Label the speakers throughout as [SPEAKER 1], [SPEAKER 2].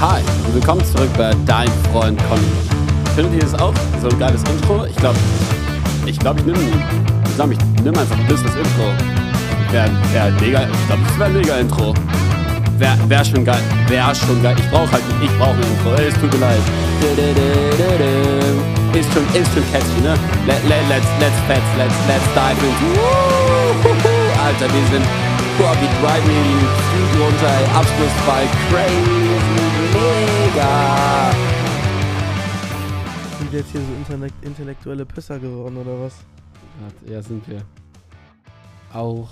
[SPEAKER 1] Hi und willkommen zurück bei Dein Freund Conny. Findet ihr das auch so ein geiles Intro? Ich glaube, ich glaube, ich nehme zusammen, ich nehme einfach ein bisschen das Intro. Wäre wär mega, ich glaube, das wäre ein mega Intro. Wäre wär schon geil, wäre schon geil. Ich brauche halt, ich brauche ein Intro. Es tut mir leid. Ist schon, ist schon catchy, ne? Let, let, let's, let's, let's, let's, let's dive into. Alter, wir sind Boah, wie drive mir die Flügel runter, ey. Abschlussball, crazy, mega.
[SPEAKER 2] Sind wir jetzt hier so intellekt intellektuelle Pisser geworden oder was?
[SPEAKER 1] Ja, sind wir. Auch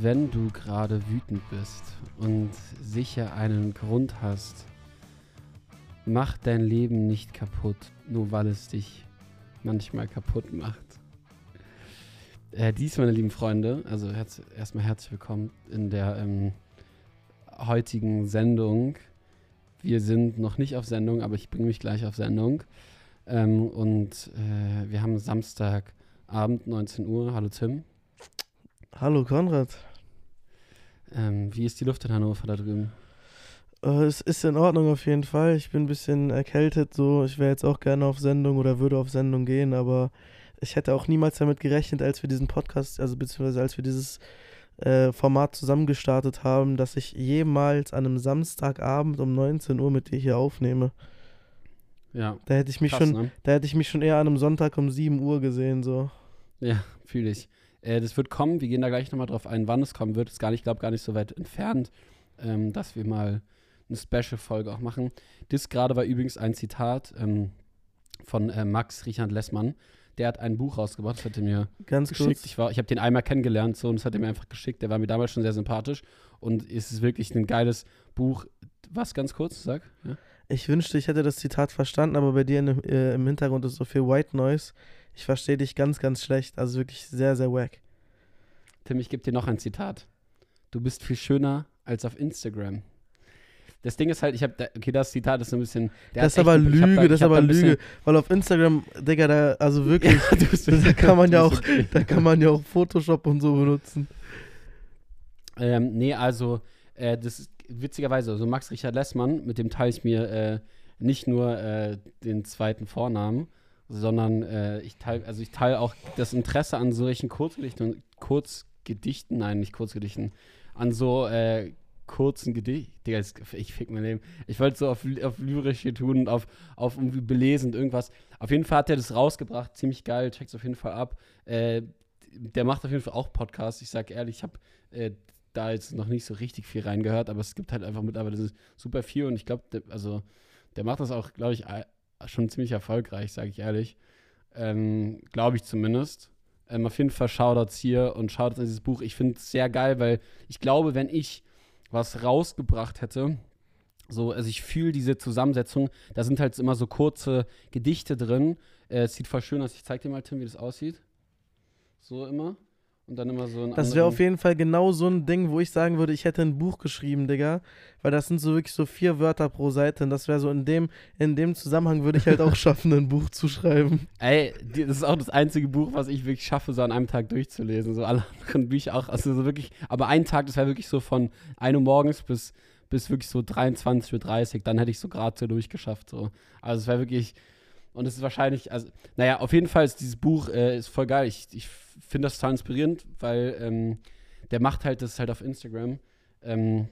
[SPEAKER 1] wenn du gerade wütend bist und sicher einen Grund hast, mach dein Leben nicht kaputt, nur weil es dich manchmal kaputt macht. Äh, dies, meine lieben Freunde, also herz erstmal herzlich willkommen in der ähm, heutigen Sendung. Wir sind noch nicht auf Sendung, aber ich bringe mich gleich auf Sendung. Ähm, und äh, wir haben Samstagabend, 19 Uhr. Hallo Tim.
[SPEAKER 2] Hallo Konrad.
[SPEAKER 1] Ähm, wie ist die Luft in Hannover da drüben?
[SPEAKER 2] Uh, es ist in Ordnung auf jeden Fall. Ich bin ein bisschen erkältet, so. Ich wäre jetzt auch gerne auf Sendung oder würde auf Sendung gehen, aber ich hätte auch niemals damit gerechnet, als wir diesen Podcast, also beziehungsweise als wir dieses äh, Format zusammengestartet haben, dass ich jemals an einem Samstagabend um 19 Uhr mit dir hier aufnehme.
[SPEAKER 1] Ja.
[SPEAKER 2] Da hätte ich mich
[SPEAKER 1] krass,
[SPEAKER 2] schon,
[SPEAKER 1] ne?
[SPEAKER 2] da hätte ich mich schon eher an einem Sonntag um 7 Uhr gesehen, so.
[SPEAKER 1] Ja, fühle ich. Äh, das wird kommen, wir gehen da gleich nochmal drauf ein, wann es kommen wird. Ist gar nicht, ich glaube, gar nicht so weit entfernt, ähm, dass wir mal eine Special-Folge auch machen. Das gerade war übrigens ein Zitat ähm, von äh, Max Richard Lessmann. Der hat ein Buch rausgebracht, das hat er mir
[SPEAKER 2] Ganz
[SPEAKER 1] geschickt.
[SPEAKER 2] kurz.
[SPEAKER 1] Ich, war, ich habe den einmal kennengelernt so, und das hat er mir einfach geschickt. Der war mir damals schon sehr sympathisch und es ist wirklich ein geiles Buch. Was ganz kurz, sag? Ja?
[SPEAKER 2] Ich wünschte, ich hätte das Zitat verstanden, aber bei dir in, äh, im Hintergrund ist so viel White Noise. Ich verstehe dich ganz, ganz schlecht. Also wirklich sehr, sehr wack.
[SPEAKER 1] Tim, ich gebe dir noch ein Zitat. Du bist viel schöner als auf Instagram. Das Ding ist halt, ich habe, da, okay, das Zitat ist so ein bisschen.
[SPEAKER 2] Das ist aber
[SPEAKER 1] echt-
[SPEAKER 2] Lüge,
[SPEAKER 1] da-
[SPEAKER 2] das ist aber Lüge. Weil auf Instagram, Digga, da, also wirklich,
[SPEAKER 1] Ja, bist-
[SPEAKER 2] da kann man ja auch,
[SPEAKER 1] okay.
[SPEAKER 2] da kann man ja auch Photoshop und so benutzen.
[SPEAKER 1] Ähm, nee, also, äh, das ist witzigerweise, also Max Richard Lessmann, mit dem teile ich mir äh, nicht nur äh, den zweiten Vornamen, sondern äh, ich teile, also ich teile auch das Interesse an solchen Kurzgedichten Kurzgedichten, nein, nicht Kurzgedichten, an so äh, kurzen Gedichten. Digga, ich fick mein Leben. Ich wollte so auf, auf lyrisch hier tun und auf, auf irgendwie belesend irgendwas. Auf jeden Fall hat er das rausgebracht, ziemlich geil, checkt's auf jeden Fall ab. Äh, der macht auf jeden Fall auch Podcasts. Ich sag ehrlich, ich habe äh, da jetzt noch nicht so richtig viel reingehört, aber es gibt halt einfach mittlerweile super viel und ich glaube, also der macht das auch, glaube ich, schon ziemlich erfolgreich, sage ich ehrlich. Ähm, glaube ich zumindest. Ähm, auf jeden Fall Shoutouts hier und Shoutouts an dieses Buch. Ich finde es sehr geil, weil ich glaube, wenn ich was rausgebracht hätte, so, also ich fühle diese Zusammensetzung, da sind halt immer so kurze Gedichte drin. Äh, es sieht voll schön aus. Ich zeig dir mal, Tim, wie das aussieht. So immer. Und dann immer so ein
[SPEAKER 2] Das wäre auf jeden Fall genau so ein Ding, wo ich sagen würde, ich hätte ein Buch geschrieben, Digga. Weil das sind so wirklich so vier Wörter pro Seite. Und das wäre so in dem, in dem Zusammenhang würde ich halt auch schaffen, ein Buch zu schreiben.
[SPEAKER 1] Ey, das ist auch das einzige Buch, was ich wirklich schaffe, so an einem Tag durchzulesen. So alle anderen Bücher auch. Also so wirklich, aber ein Tag, das wäre wirklich so von 1 Uhr morgens bis, bis wirklich so 23.30 Uhr. Dann hätte ich so gerade so durchgeschafft. So. Also es wäre wirklich. Und es ist wahrscheinlich, also, naja, auf jeden Fall ist dieses Buch äh, ist voll geil. Ich, ich finde das total inspirierend, weil ähm, der macht halt das halt auf Instagram. Ähm,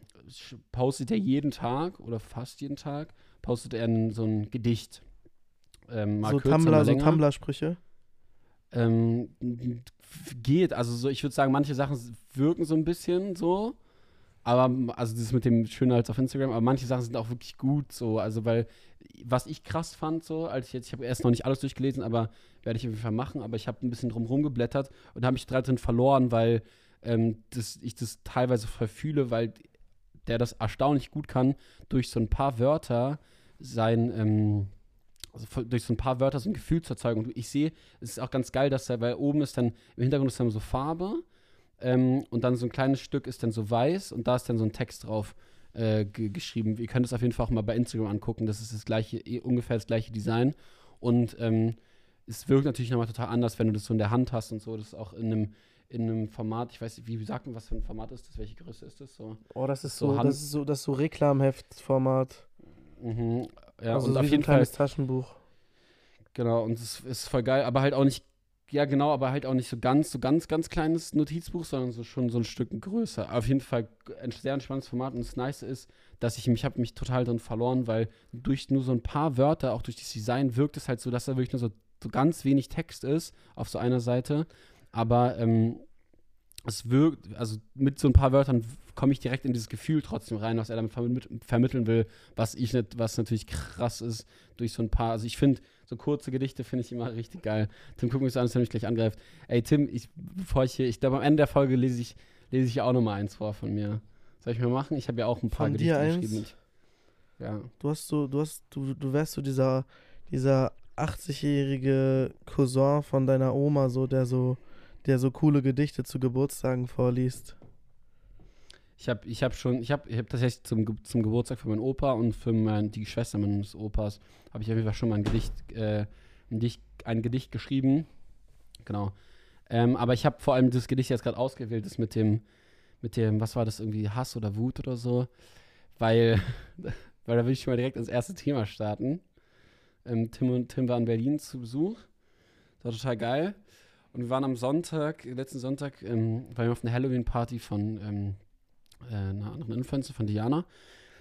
[SPEAKER 1] postet er jeden Tag oder fast jeden Tag, postet er so ein Gedicht. Ähm,
[SPEAKER 2] so
[SPEAKER 1] kürzer,
[SPEAKER 2] Tumblr, so. Tumblr-Sprüche.
[SPEAKER 1] Ähm, geht, also so, ich würde sagen, manche Sachen wirken so ein bisschen so, aber also das mit dem schöner als auf Instagram, aber manche Sachen sind auch wirklich gut so, also weil was ich krass fand so, als ich jetzt, ich habe erst noch nicht alles durchgelesen, aber werde ich auf jeden Fall machen, aber ich habe ein bisschen drum rumgeblättert und habe mich da drin verloren, weil ähm, das, ich das teilweise voll fühle, weil der das erstaunlich gut kann, durch so ein paar Wörter sein, ähm, also durch so ein paar Wörter so ein Gefühl zu erzeugen. Und ich sehe, es ist auch ganz geil, dass er, weil oben ist dann, im Hintergrund ist dann so Farbe ähm, und dann so ein kleines Stück ist dann so weiß und da ist dann so ein Text drauf äh, ge geschrieben. Ihr könnt es auf jeden Fall auch mal bei Instagram angucken. Das ist das gleiche, eh, ungefähr das gleiche Design. Und ähm, es wirkt natürlich nochmal total anders, wenn du das so in der Hand hast und so. Das ist auch in einem, in einem Format, ich weiß nicht, wie sagt man, was für ein Format ist das? Welche Größe ist das? So.
[SPEAKER 2] Oh, das ist
[SPEAKER 1] So
[SPEAKER 2] so,
[SPEAKER 1] Hand-
[SPEAKER 2] das ist so, das ist so Reklamheftformat.
[SPEAKER 1] Mhm. Ja,
[SPEAKER 2] also
[SPEAKER 1] und
[SPEAKER 2] so
[SPEAKER 1] auf
[SPEAKER 2] so ein
[SPEAKER 1] jeden Fall,
[SPEAKER 2] kleines Taschenbuch.
[SPEAKER 1] genau, und es ist voll geil, aber halt auch nicht, ja genau, aber halt auch nicht so ganz, so ganz, ganz kleines Notizbuch, sondern so schon so ein Stück größer. Auf jeden Fall ein sehr entspanntes Format und das Nice ist, dass ich mich, habe mich total drin verloren, weil durch nur so ein paar Wörter, auch durch das Design, wirkt es halt so, dass da wirklich nur so, so ganz wenig Text ist auf so einer Seite, aber ähm, es wirkt, also mit so ein paar Wörtern komme ich direkt in dieses Gefühl trotzdem rein, was er damit vermitt vermitteln will, was ich nicht, was natürlich krass ist, durch so ein paar, also ich finde, so kurze Gedichte finde ich immer richtig geil. Tim guckt mich so an, dass er mich gleich angreift. Ey, Tim, ich, bevor ich hier, ich glaube, am Ende der Folge lese ich, lese ich ja auch nochmal eins vor von mir. Soll ich mal machen? Ich habe ja auch ein paar
[SPEAKER 2] Von
[SPEAKER 1] Gedichte
[SPEAKER 2] dir eins?
[SPEAKER 1] geschrieben. Ja.
[SPEAKER 2] Du hast so, du hast, du, du wärst so dieser, dieser 80-jährige Cousin von deiner Oma, so, der so, der so coole Gedichte zu Geburtstagen vorliest.
[SPEAKER 1] Ich habe ich hab schon, ich habe ich hab tatsächlich zum, zum Geburtstag für meinen Opa und für mein, die Schwester meines Opas, habe ich auf jeden Fall schon mal ein Gedicht, äh, ein, Dicht, ein Gedicht geschrieben. Genau. Ähm, aber ich habe vor allem das Gedicht jetzt gerade ausgewählt, das mit dem, mit dem, was war das, irgendwie Hass oder Wut oder so. Weil, weil da will ich schon mal direkt ins erste Thema starten. Ähm, Tim und Tim waren in Berlin zu Besuch. Das war total geil. Und wir waren am Sonntag, letzten Sonntag, ähm, waren wir auf einer Halloween-Party von ähm, äh, einer anderen Influencer, von Diana.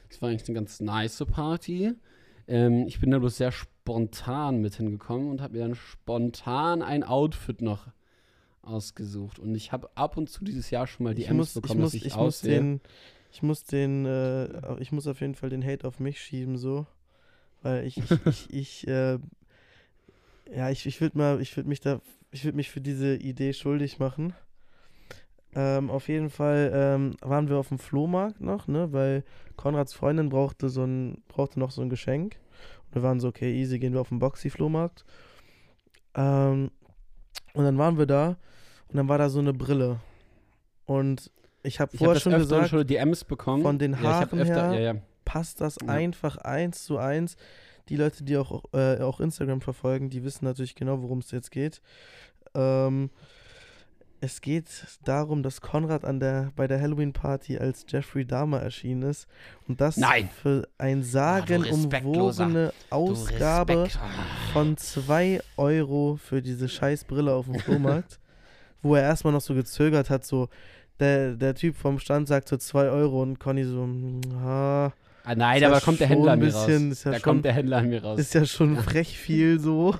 [SPEAKER 1] Das war eigentlich eine ganz nice Party. Ähm, ich bin da bloß sehr spontan mit hingekommen und habe mir dann spontan ein Outfit noch ausgesucht. Und ich habe ab und zu dieses Jahr schon mal die
[SPEAKER 2] muss,
[SPEAKER 1] bekommen,
[SPEAKER 2] ich muss,
[SPEAKER 1] dass ich,
[SPEAKER 2] ich muss
[SPEAKER 1] aussehe.
[SPEAKER 2] den, ich muss den, äh, ich muss auf jeden Fall den Hate auf mich schieben, so. Weil ich, ich, ich, ich äh, ja, ich, ich würde mal, ich würde mich da, ich würde mich für diese Idee schuldig machen. Ähm, auf jeden Fall ähm, waren wir auf dem Flohmarkt noch, ne, weil Konrads Freundin brauchte so ein, brauchte noch so ein Geschenk. Und wir waren so, okay, easy, gehen wir auf den Boxy-Flohmarkt. Ähm, und dann waren wir da und dann war da so eine Brille. Und ich habe vorher
[SPEAKER 1] das
[SPEAKER 2] schon gesagt,
[SPEAKER 1] schon DMs bekommen.
[SPEAKER 2] von den
[SPEAKER 1] ja, hab
[SPEAKER 2] Haaren
[SPEAKER 1] öfter,
[SPEAKER 2] her-
[SPEAKER 1] ja, ja.
[SPEAKER 2] passt das
[SPEAKER 1] Ja.
[SPEAKER 2] einfach eins zu eins. Die Leute, die auch, äh, auch Instagram verfolgen, die wissen natürlich genau, worum es jetzt geht. Ähm, es geht darum, dass Konrad an der, bei der Halloween-Party als Jeffrey Dahmer erschienen ist. Und das
[SPEAKER 1] Nein.
[SPEAKER 2] für ein
[SPEAKER 1] Respektloser.
[SPEAKER 2] sagenumwogene
[SPEAKER 1] Du
[SPEAKER 2] Ausgabe.
[SPEAKER 1] Ah.
[SPEAKER 2] von 2 Euro für diese scheiß Brille auf dem Flohmarkt. wo er erstmal noch so gezögert hat, so der, der Typ vom Stand sagt so 2 Euro und Conny so, "Mm, ah,
[SPEAKER 1] Ah, nein,
[SPEAKER 2] ja
[SPEAKER 1] aber da kommt der Händler an mir
[SPEAKER 2] bisschen-
[SPEAKER 1] raus.
[SPEAKER 2] ja
[SPEAKER 1] da
[SPEAKER 2] schon-
[SPEAKER 1] kommt der Händler an mir raus.
[SPEAKER 2] ist ja schon frech viel so.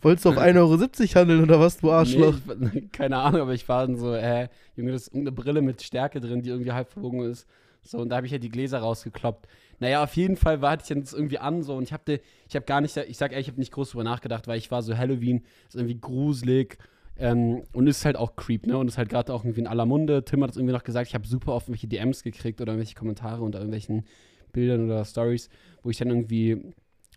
[SPEAKER 2] Wolltest du auf 1,70 Euro handeln oder was, du Arschloch?
[SPEAKER 1] Nee, ich, keine Ahnung, aber ich war dann so, hä, Junge, das ist irgendeine Brille mit Stärke drin, die irgendwie halb verbogen ist. So, und da habe ich ja die Gläser rausgekloppt. Naja, auf jeden Fall war ich dann das irgendwie an so und ich habe ich habe gar nicht, ich sag ehrlich, ich habe nicht groß drüber nachgedacht, weil ich war so Halloween, ist irgendwie gruselig ähm, und ist halt auch creep, ne? Und ist halt gerade auch irgendwie in aller Munde. Tim hat es irgendwie noch gesagt, ich habe super oft irgendwelche DMs gekriegt oder irgendwelche Kommentare unter irgendwelchen Bildern oder Stories, wo ich dann irgendwie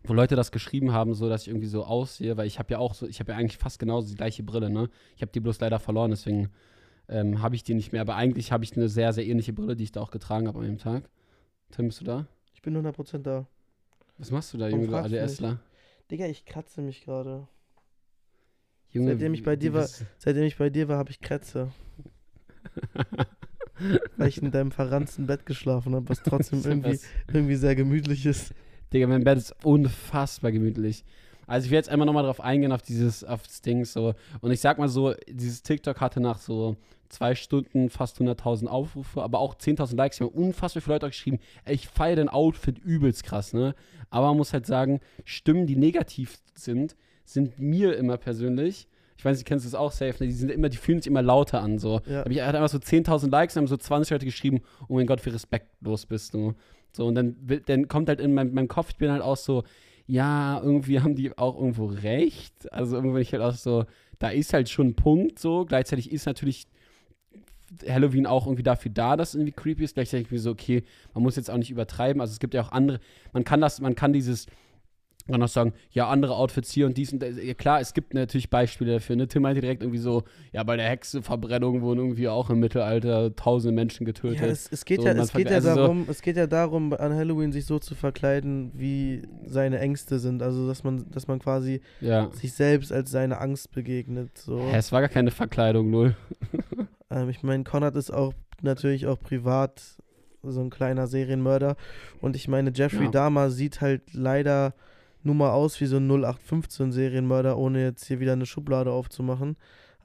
[SPEAKER 1] wo Leute das geschrieben haben, so dass ich irgendwie so aussehe, weil ich habe ja auch so, ich habe ja eigentlich fast genauso die gleiche Brille, ne? Ich habe die bloß leider verloren, deswegen ähm, habe ich die nicht mehr. Aber eigentlich habe ich eine sehr, sehr ähnliche Brille, die ich da auch getragen habe an dem Tag. Tim, bist du da?
[SPEAKER 2] Ich bin 100% da.
[SPEAKER 1] Was machst du da,
[SPEAKER 2] Warum
[SPEAKER 1] Junge, du? ADSler?
[SPEAKER 2] Digga, ich kratze mich gerade.
[SPEAKER 1] Junge,
[SPEAKER 2] Seitdem ich bei dir war- Seitdem ich bei dir war, habe ich Krätze. Weil ich in deinem verranzten Bett geschlafen habe, was trotzdem irgendwie, irgendwie sehr gemütlich ist.
[SPEAKER 1] Digga, mein Bett ist unfassbar gemütlich. Also ich will jetzt einmal nochmal drauf eingehen, auf dieses, auf das Ding so. Und ich sag mal so, dieses TikTok hatte nach so zwei Stunden fast 100.000 Aufrufe, aber auch 10.000 Likes. Wir haben unfassbar viele Leute auch geschrieben, ey, ich feiere dein Outfit übelst krass, ne? Aber man muss halt sagen, Stimmen, die negativ sind, sind mir immer persönlich, ich weiß nicht, kennst du das auch safe, ne? die sind immer, die fühlen sich immer lauter an, so.
[SPEAKER 2] Ja.
[SPEAKER 1] Ich hatte einfach so 10.000 Likes und haben so 20 Leute geschrieben, oh mein Gott, wie respektlos bist du. So, und dann, dann kommt halt in meinem, meinem Kopf, ich bin halt auch so, ja, irgendwie haben die auch irgendwo recht. Also irgendwie bin ich halt auch so, da ist halt schon ein Punkt so. Gleichzeitig ist natürlich Halloween auch irgendwie dafür da, dass es irgendwie creepy ist. Gleichzeitig wie so, okay, man muss jetzt auch nicht übertreiben. Also es gibt ja auch andere, man kann das, man kann dieses, kann auch sagen, ja, andere Outfits hier und dies und das. Ja, klar, es gibt natürlich Beispiele dafür. Ne? Tim meinte direkt irgendwie so, ja, bei der Hexeverbrennung wurden irgendwie auch im Mittelalter tausende Menschen getötet.
[SPEAKER 2] Ja, es, es geht
[SPEAKER 1] So,
[SPEAKER 2] ja, es geht ja
[SPEAKER 1] also so-
[SPEAKER 2] darum, es geht ja darum, an Halloween sich so zu verkleiden, wie seine Ängste sind. Also dass man, dass man quasi
[SPEAKER 1] ja.
[SPEAKER 2] sich selbst als seine Angst begegnet. So.
[SPEAKER 1] Hä, es war gar keine Verkleidung, null.
[SPEAKER 2] Ähm, ich meine, Konrad ist auch natürlich auch privat so ein kleiner Serienmörder. Und ich meine, Jeffrey
[SPEAKER 1] Ja.
[SPEAKER 2] Dahmer sieht halt leider nur mal aus wie so ein 0815-Serienmörder, ohne jetzt hier wieder eine Schublade aufzumachen.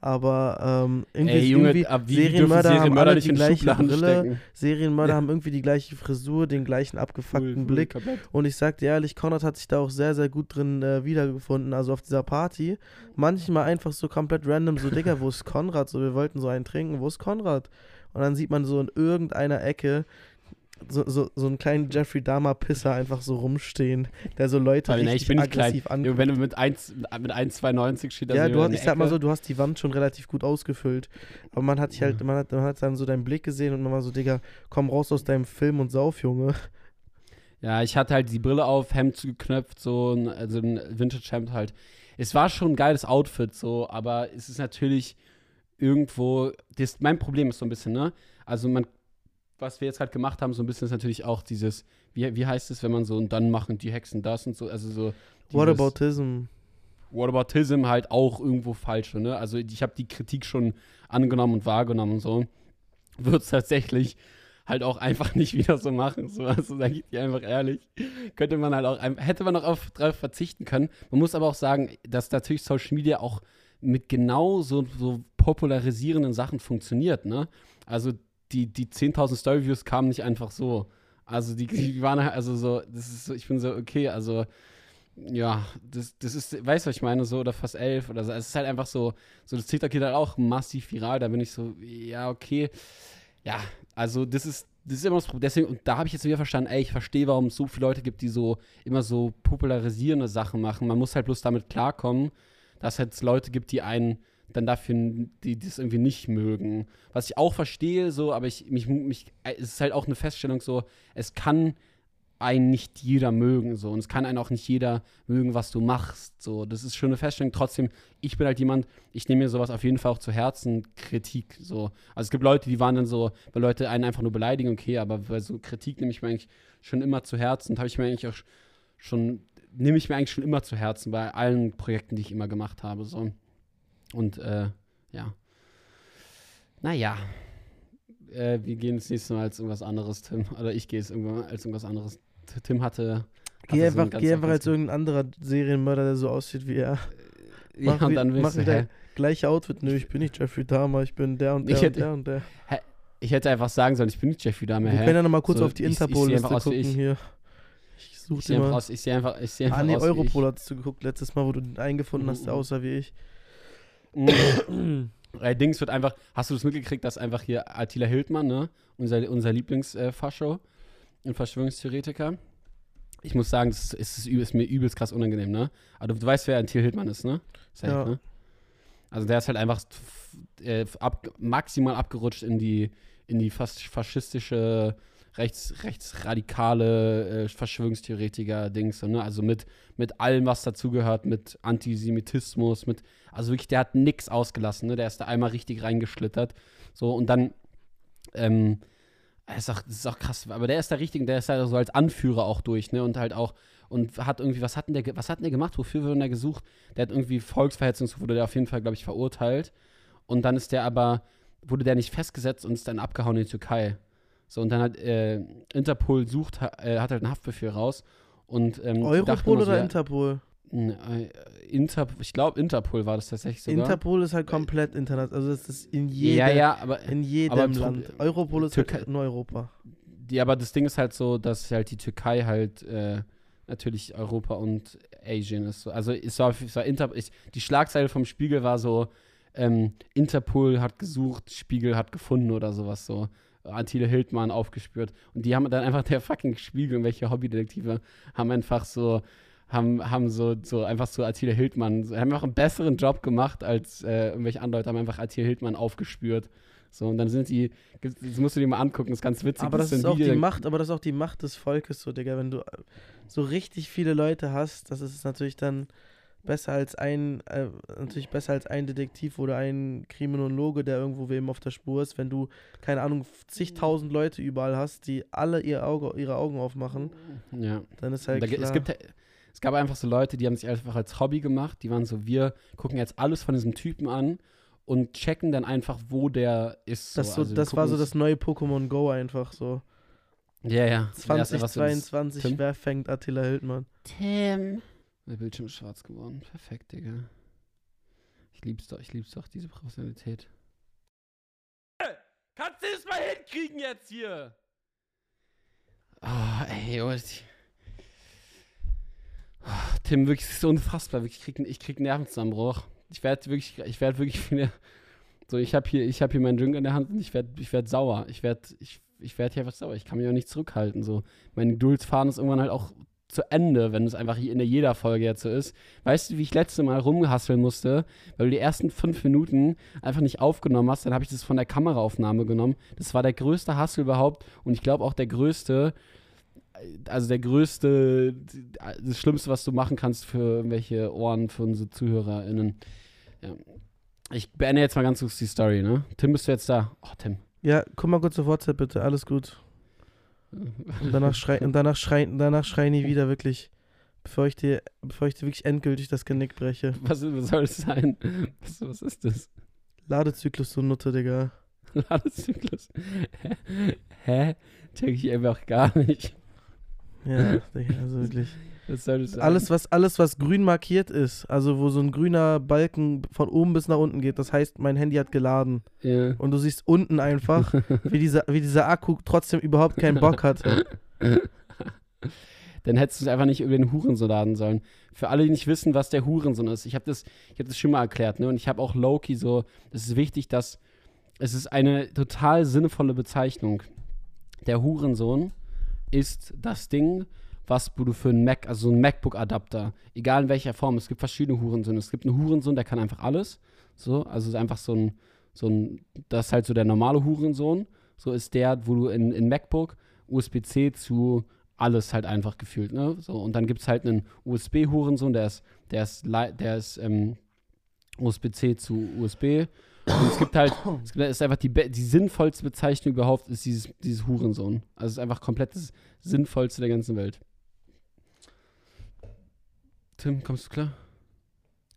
[SPEAKER 2] Aber ähm, irgendwie,
[SPEAKER 1] Ey, Junge,
[SPEAKER 2] irgendwie
[SPEAKER 1] ab wie dürfen
[SPEAKER 2] Serienmörder haben
[SPEAKER 1] Serienmörder
[SPEAKER 2] alle die gleiche
[SPEAKER 1] Schubladen
[SPEAKER 2] Brille.
[SPEAKER 1] stecken?
[SPEAKER 2] Serienmörder
[SPEAKER 1] Ja.
[SPEAKER 2] haben irgendwie die gleiche Frisur, den gleichen abgefuckten
[SPEAKER 1] Cool, cool,
[SPEAKER 2] Blick.
[SPEAKER 1] komplett.
[SPEAKER 2] Und ich sag dir ehrlich, Konrad hat sich da auch sehr, sehr gut drin äh, wiedergefunden. Also auf dieser Party. Manchmal einfach so komplett random, so, Digga, wo ist Konrad? So, wir wollten so einen trinken, wo ist Konrad? Und dann sieht man so in irgendeiner Ecke so, so, so einen kleinen Jeffrey Dahmer-Pisser einfach so rumstehen, der so Leute
[SPEAKER 1] Aber
[SPEAKER 2] richtig
[SPEAKER 1] ich bin nicht
[SPEAKER 2] aggressiv anguckt.
[SPEAKER 1] Wenn du mit 1, mit 1,92 steht
[SPEAKER 2] Ja, du hast, ich sag mal so, du hast die Wand schon relativ gut ausgefüllt. Aber man hat dich halt, man hat, man hat dann so deinen Blick gesehen und man war so, Digga, komm raus aus deinem Film und sauf, Junge.
[SPEAKER 1] Ja, ich hatte halt die Brille auf, Hemd zugeknöpft, so ein, also ein Vintage-Hemd halt. Es war schon ein geiles Outfit, so, aber es ist natürlich irgendwo, das, mein Problem ist so ein bisschen, ne? Also man, was wir jetzt halt gemacht haben, so ein bisschen ist natürlich auch dieses, wie, wie heißt es, wenn man so und dann machen die Hexen das und so, also so.
[SPEAKER 2] What
[SPEAKER 1] dieses-
[SPEAKER 2] aboutism?
[SPEAKER 1] Whataboutism halt auch irgendwo falsch, ne? Also ich habe die Kritik schon angenommen und wahrgenommen und so. Wird es tatsächlich halt auch einfach nicht wieder so machen. So, also sage ich dir einfach ehrlich. Könnte man halt auch, hätte man auch auf, drauf verzichten können. Man muss aber auch sagen, dass natürlich Social Media auch mit genau so, so popularisierenden Sachen funktioniert, ne? Also die, die 10.000 Storyviews kamen nicht einfach so. Also die, die waren halt, also so, das ist so, ich bin so, okay, also ja, das, das ist, weißt du, was ich meine, so, oder fast elf oder so. Es ist halt einfach so, so das TikTok geht halt auch massiv viral, da bin ich so, ja, okay. Ja, also das ist, das ist immer das Problem. Deswegen, und da habe ich jetzt wieder verstanden, ey, ich verstehe, warum es so viele Leute gibt, die so immer so popularisierende Sachen machen. Man muss halt bloß damit klarkommen, dass es Leute gibt, die einen dann dafür, die das irgendwie nicht mögen. Was ich auch verstehe, so, aber ich, mich, mich, es ist halt auch eine Feststellung so, es kann einen nicht jeder mögen, so. Und es kann einen auch nicht jeder mögen, was du machst, so. Das ist schon eine Feststellung. Trotzdem, ich bin halt jemand, ich nehme mir sowas auf jeden Fall auch zu Herzen, Kritik, so. Also es gibt Leute, die waren dann so, weil Leute einen einfach nur beleidigen, okay, aber so Kritik nehme ich mir eigentlich schon immer zu Herzen und habe ich mir eigentlich auch schon, nehme ich mir eigentlich schon immer zu Herzen bei allen Projekten, die ich immer gemacht habe, so. Und, äh, ja. Naja. Äh, wir gehen das nächste Mal als irgendwas anderes, Tim. Oder ich gehe es irgendwann als irgendwas anderes. Tim hatte.
[SPEAKER 2] Geh
[SPEAKER 1] hatte so
[SPEAKER 2] einfach, geh einfach als irgendein anderer Serienmörder, der so aussieht wie er.
[SPEAKER 1] Ja,
[SPEAKER 2] Mach
[SPEAKER 1] und
[SPEAKER 2] wie-
[SPEAKER 1] dann
[SPEAKER 2] mach
[SPEAKER 1] willst du,
[SPEAKER 2] wieder
[SPEAKER 1] hä?
[SPEAKER 2] Gleiche Outfit. Nö, ich bin nicht Jeffrey Dahmer, ich bin der und
[SPEAKER 1] Ich
[SPEAKER 2] der
[SPEAKER 1] hätte-
[SPEAKER 2] und der und der.
[SPEAKER 1] Ich hätte einfach sagen sollen, ich bin nicht Jeffrey Dahmer,
[SPEAKER 2] Wir
[SPEAKER 1] hä?
[SPEAKER 2] können ja nochmal kurz
[SPEAKER 1] So,
[SPEAKER 2] auf die
[SPEAKER 1] ich- ich
[SPEAKER 2] Interpol-Liste
[SPEAKER 1] wie
[SPEAKER 2] gucken
[SPEAKER 1] ich.
[SPEAKER 2] hier. Ich
[SPEAKER 1] Ich
[SPEAKER 2] suche dir mal.
[SPEAKER 1] aus, ich sehe einfach, ich sehe einfach
[SPEAKER 2] Ah, nee,
[SPEAKER 1] wie ich.
[SPEAKER 2] Europol hast du geguckt letztes Mal, wo du den eingefunden hast, der aussah wie ich.
[SPEAKER 1] Äh, Dings wird einfach, hast du das mitgekriegt, dass einfach hier Attila Hildmann, ne, unser, unser Lieblingsfascho, ein Verschwörungstheoretiker. Ich muss sagen, das ist, ist, ist, mir übelst krass unangenehm, ne? Aber du, weißt, wer Attila Hildmann ist, ne? Safe,
[SPEAKER 2] Ja.
[SPEAKER 1] ne? Also der ist halt einfach äh, ab, maximal abgerutscht in die, in die fast faschistische, rechts, rechtsradikale äh, Verschwörungstheoretiker-Dings, ne? Also mit, mit allem, was dazugehört, mit Antisemitismus, mit, also wirklich, der hat nix ausgelassen, ne? Der ist da einmal richtig reingeschlittert. So, und dann, ähm, das ist, auch, das ist auch krass, aber der ist da richtig, der ist da so als Anführer auch durch, ne? Und halt auch, und hat irgendwie, was hat denn der, was hat denn der gemacht? Wofür wurde der gesucht? Der hat irgendwie Volksverhetzung, wurde der auf jeden Fall, glaube ich, verurteilt. Und dann ist der aber, wurde der nicht festgesetzt und ist dann abgehauen in die Türkei. So, und dann hat äh, Interpol sucht, ha- äh, hat halt einen Haftbefehl raus. Und, ähm,
[SPEAKER 2] Europol
[SPEAKER 1] so,
[SPEAKER 2] oder
[SPEAKER 1] ja,
[SPEAKER 2] Interpol?
[SPEAKER 1] äh, Inter, ich glaube, Interpol war das tatsächlich sogar.
[SPEAKER 2] Interpol ist halt komplett international. Also das ist in jedem,
[SPEAKER 1] ja, ja, aber
[SPEAKER 2] in jedem
[SPEAKER 1] aber
[SPEAKER 2] Land. Europol ist
[SPEAKER 1] Türkei-
[SPEAKER 2] halt nur Europa.
[SPEAKER 1] die, aber das Ding ist halt so, dass halt die Türkei halt äh, natürlich Europa und Asien ist. So. Also es war, es war Inter ich, die Schlagzeile vom Spiegel war so, ähm, Interpol hat gesucht, Spiegel hat gefunden oder sowas so. Attila Hildmann aufgespürt. Und die haben dann einfach der fucking Spiegel und welche Hobbydetektive haben einfach so, haben, haben so, so einfach so Attila Hildmann, so, haben einfach einen besseren Job gemacht als äh, irgendwelche anderen Leute, haben einfach Attila Hildmann aufgespürt. So, und dann sind die, das musst du dir mal angucken, das ist ganz witzig.
[SPEAKER 2] Aber das
[SPEAKER 1] sind
[SPEAKER 2] ist auch die Macht, aber das ist auch die Macht des Volkes, so, Digga. Wenn du äh, so richtig viele Leute hast, das ist natürlich dann besser als ein, äh, natürlich besser als ein Detektiv oder ein Kriminologe, der irgendwo wem auf der Spur ist. Wenn du, keine Ahnung, zigtausend Leute überall hast, die alle ihr Auge, ihre Augen aufmachen,
[SPEAKER 1] Ja.
[SPEAKER 2] dann ist halt
[SPEAKER 1] da,
[SPEAKER 2] klar.
[SPEAKER 1] es, gibt, es gab einfach so Leute, die haben sich einfach als Hobby gemacht. Die waren so, wir gucken jetzt alles von diesem Typen an und checken dann einfach, wo der ist.
[SPEAKER 2] das, so,
[SPEAKER 1] Also
[SPEAKER 2] das war so das neue Pokémon Go einfach so.
[SPEAKER 1] Ja, ja. Erst einfach so das-
[SPEAKER 2] 2022,
[SPEAKER 1] Tim?
[SPEAKER 2] wer fängt Attila Hildmann?
[SPEAKER 1] Tim. Der Bildschirm ist schwarz geworden. Perfekt, Digga. Ich lieb's doch, ich lieb's doch, diese Professionalität. Kannst du das mal hinkriegen jetzt hier? Ah, ey, Junge. ich- Ah, Tim, wirklich, es ist unfassbar. Wirklich, ich krieg, ich krieg einen Nervenzusammenbruch. Ich werde wirklich, ich werde wirklich wieder. So, ich habe hier, ich habe hier meinen Drink in der Hand und ich werde, ich werde sauer. Ich werde, ich, ich werde hier was sauer. Ich kann mich auch nicht zurückhalten. So, mein Geduldsfaden ist irgendwann halt auch zu Ende, wenn es einfach in jeder Folge jetzt so ist. Weißt du, wie ich letzte Mal rumgehasseln musste, weil du die ersten fünf Minuten einfach nicht aufgenommen hast, dann habe ich das von der Kameraaufnahme genommen. Das war der größte Hassel überhaupt und ich glaube auch der größte, also der größte, das Schlimmste, was du machen kannst für irgendwelche Ohren, für unsere ZuhörerInnen. Ja. Ich beende jetzt mal ganz kurz die Story, ne? Tim, bist du jetzt da? Oh, Tim.
[SPEAKER 2] Ja, guck mal kurz auf WhatsApp bitte, alles gut. Und danach schrei und danach schreien, danach schreien die wieder wirklich, bevor ich dir, bevor ich dir wirklich endgültig das Genick breche.
[SPEAKER 1] Was, was soll es sein? Was, was ist das?
[SPEAKER 2] Ladezyklus, du Nutte, Digga.
[SPEAKER 1] Ladezyklus. Hä? Hä? Check ich einfach gar nicht.
[SPEAKER 2] Ja, Digga, also wirklich. Alles was, alles, was grün markiert ist, also wo so ein grüner Balken von oben bis nach unten geht, das heißt, mein Handy hat geladen.
[SPEAKER 1] Ja.
[SPEAKER 2] Und du siehst unten einfach, wie dieser, wie dieser Akku trotzdem überhaupt keinen Bock hat.
[SPEAKER 1] Dann hättest du es einfach nicht über den Hurensohn laden sollen. Für alle, die nicht wissen, was der Hurensohn ist, ich habe das, ich hab das schon mal erklärt, ne? Und ich habe auch Loki so, es ist wichtig, dass es ist eine total sinnvolle Bezeichnung. Der Hurensohn ist das Ding, was du für einen Mac, also so ein MacBook-Adapter, egal in welcher Form, es gibt verschiedene Hurensöhne. Es gibt einen Hurensohn, der kann einfach alles. So, also ist einfach so ein, so ein, das ist halt so der normale Hurensohn. So ist der, wo du in, in MacBook USB-C zu alles halt einfach gefühlt, ne? So, und dann gibt es halt einen USB-Hurensohn, der ist, der ist, der ist ähm, USB-C zu USB. Und es gibt halt, es ist einfach die, die sinnvollste Bezeichnung überhaupt, ist dieses, dieses Hurensohn. Also es ist einfach komplett das Sinnvollste der ganzen Welt. Tim, kommst du klar?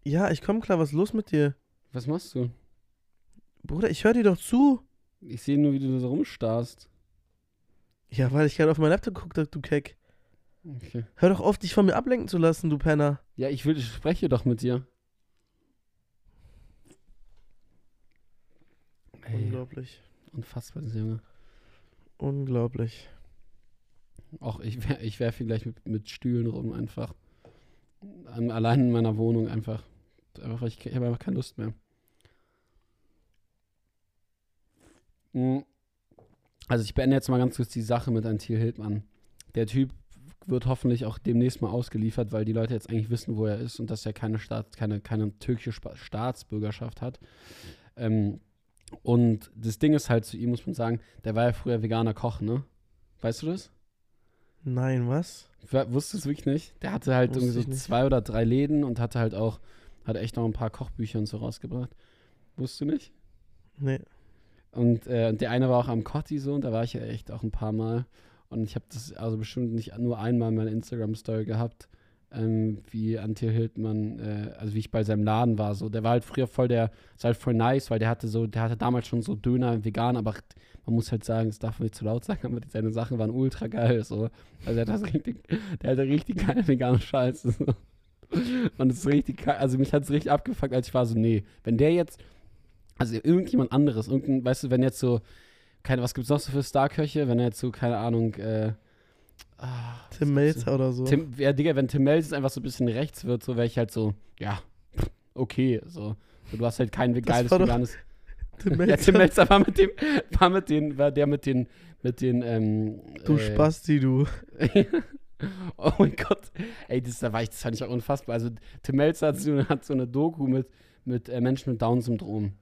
[SPEAKER 2] Ja, ich komm klar, was ist los mit dir?
[SPEAKER 1] Was machst du?
[SPEAKER 2] Bruder, ich höre dir doch zu.
[SPEAKER 1] Ich sehe nur, wie du so rumstarrst.
[SPEAKER 2] Ja, weil ich gerade auf mein Laptop gucke, du Keck.
[SPEAKER 1] Okay.
[SPEAKER 2] Hör doch auf, dich von mir ablenken zu lassen, du Penner.
[SPEAKER 1] Ja, ich will, ich spreche doch mit dir. Ey,
[SPEAKER 2] Unglaublich.
[SPEAKER 1] unfassbar, dieser Junge.
[SPEAKER 2] Unglaublich.
[SPEAKER 1] Auch ich, ich werfe ihn gleich mit, mit Stühlen rum, einfach. Allein in meiner Wohnung, einfach. Einfach, weil ich, ich habe einfach keine Lust mehr. Mm. Also, ich beende jetzt mal ganz kurz die Sache mit Antil Hildmann. Der Typ wird hoffentlich auch demnächst mal ausgeliefert, weil die Leute jetzt eigentlich wissen, wo er ist und dass er keine, Staat, keine, keine türkische Staatsbürgerschaft hat. Ähm, und das Ding ist halt zu ihm, muss man sagen, der war ja früher veganer Koch, ne? Weißt du das?
[SPEAKER 2] Nein, was?
[SPEAKER 1] Wusstest du es wirklich nicht? Der hatte halt
[SPEAKER 2] Wusste
[SPEAKER 1] irgendwie so zwei oder drei Läden und hatte halt auch, hat echt noch ein paar Kochbücher und so rausgebracht. Wusstest du nicht?
[SPEAKER 2] Nee.
[SPEAKER 1] Und äh, der eine war auch am Cotti so und da war ich ja echt auch ein paar Mal. Und ich habe das also bestimmt nicht nur einmal in meiner Instagram-Story gehabt, ähm, wie Antje Hildmann, äh, also wie ich bei seinem Laden war. So, der war halt früher voll der, ist halt voll nice, weil der hatte so, der hatte damals schon so Döner vegan, aber man muss halt sagen, das darf man nicht zu laut sagen, aber seine Sachen waren ultra geil. So. Also der hat das richtig, der hatte richtig geile vegane Scheiße. So. Und es ist richtig, geil. also mich hat es richtig abgefuckt, als ich war so, nee, wenn der jetzt, also irgendjemand anderes, irgendein, weißt du, wenn jetzt so, keine, was gibt's noch so für Starköche, wenn er jetzt so, keine Ahnung, äh, ah,
[SPEAKER 2] Tim Melzer oder so.
[SPEAKER 1] Tim, ja, Digga, wenn Tim Melzer einfach so ein bisschen rechts wird, so wäre ich halt so, ja, okay, so. so du hast halt kein geiles veganes.
[SPEAKER 2] Tim
[SPEAKER 1] Ja, Tim Melzer war mit dem, war mit den, war der mit den, mit den, ähm,
[SPEAKER 2] Du
[SPEAKER 1] äh,
[SPEAKER 2] Spasti, du.
[SPEAKER 1] oh mein Gott. Ey, das, da war ich, das fand ich auch unfassbar. Also, Tim Melzer hat so, hat so eine Doku mit, mit äh, Menschen mit Down-Syndrom.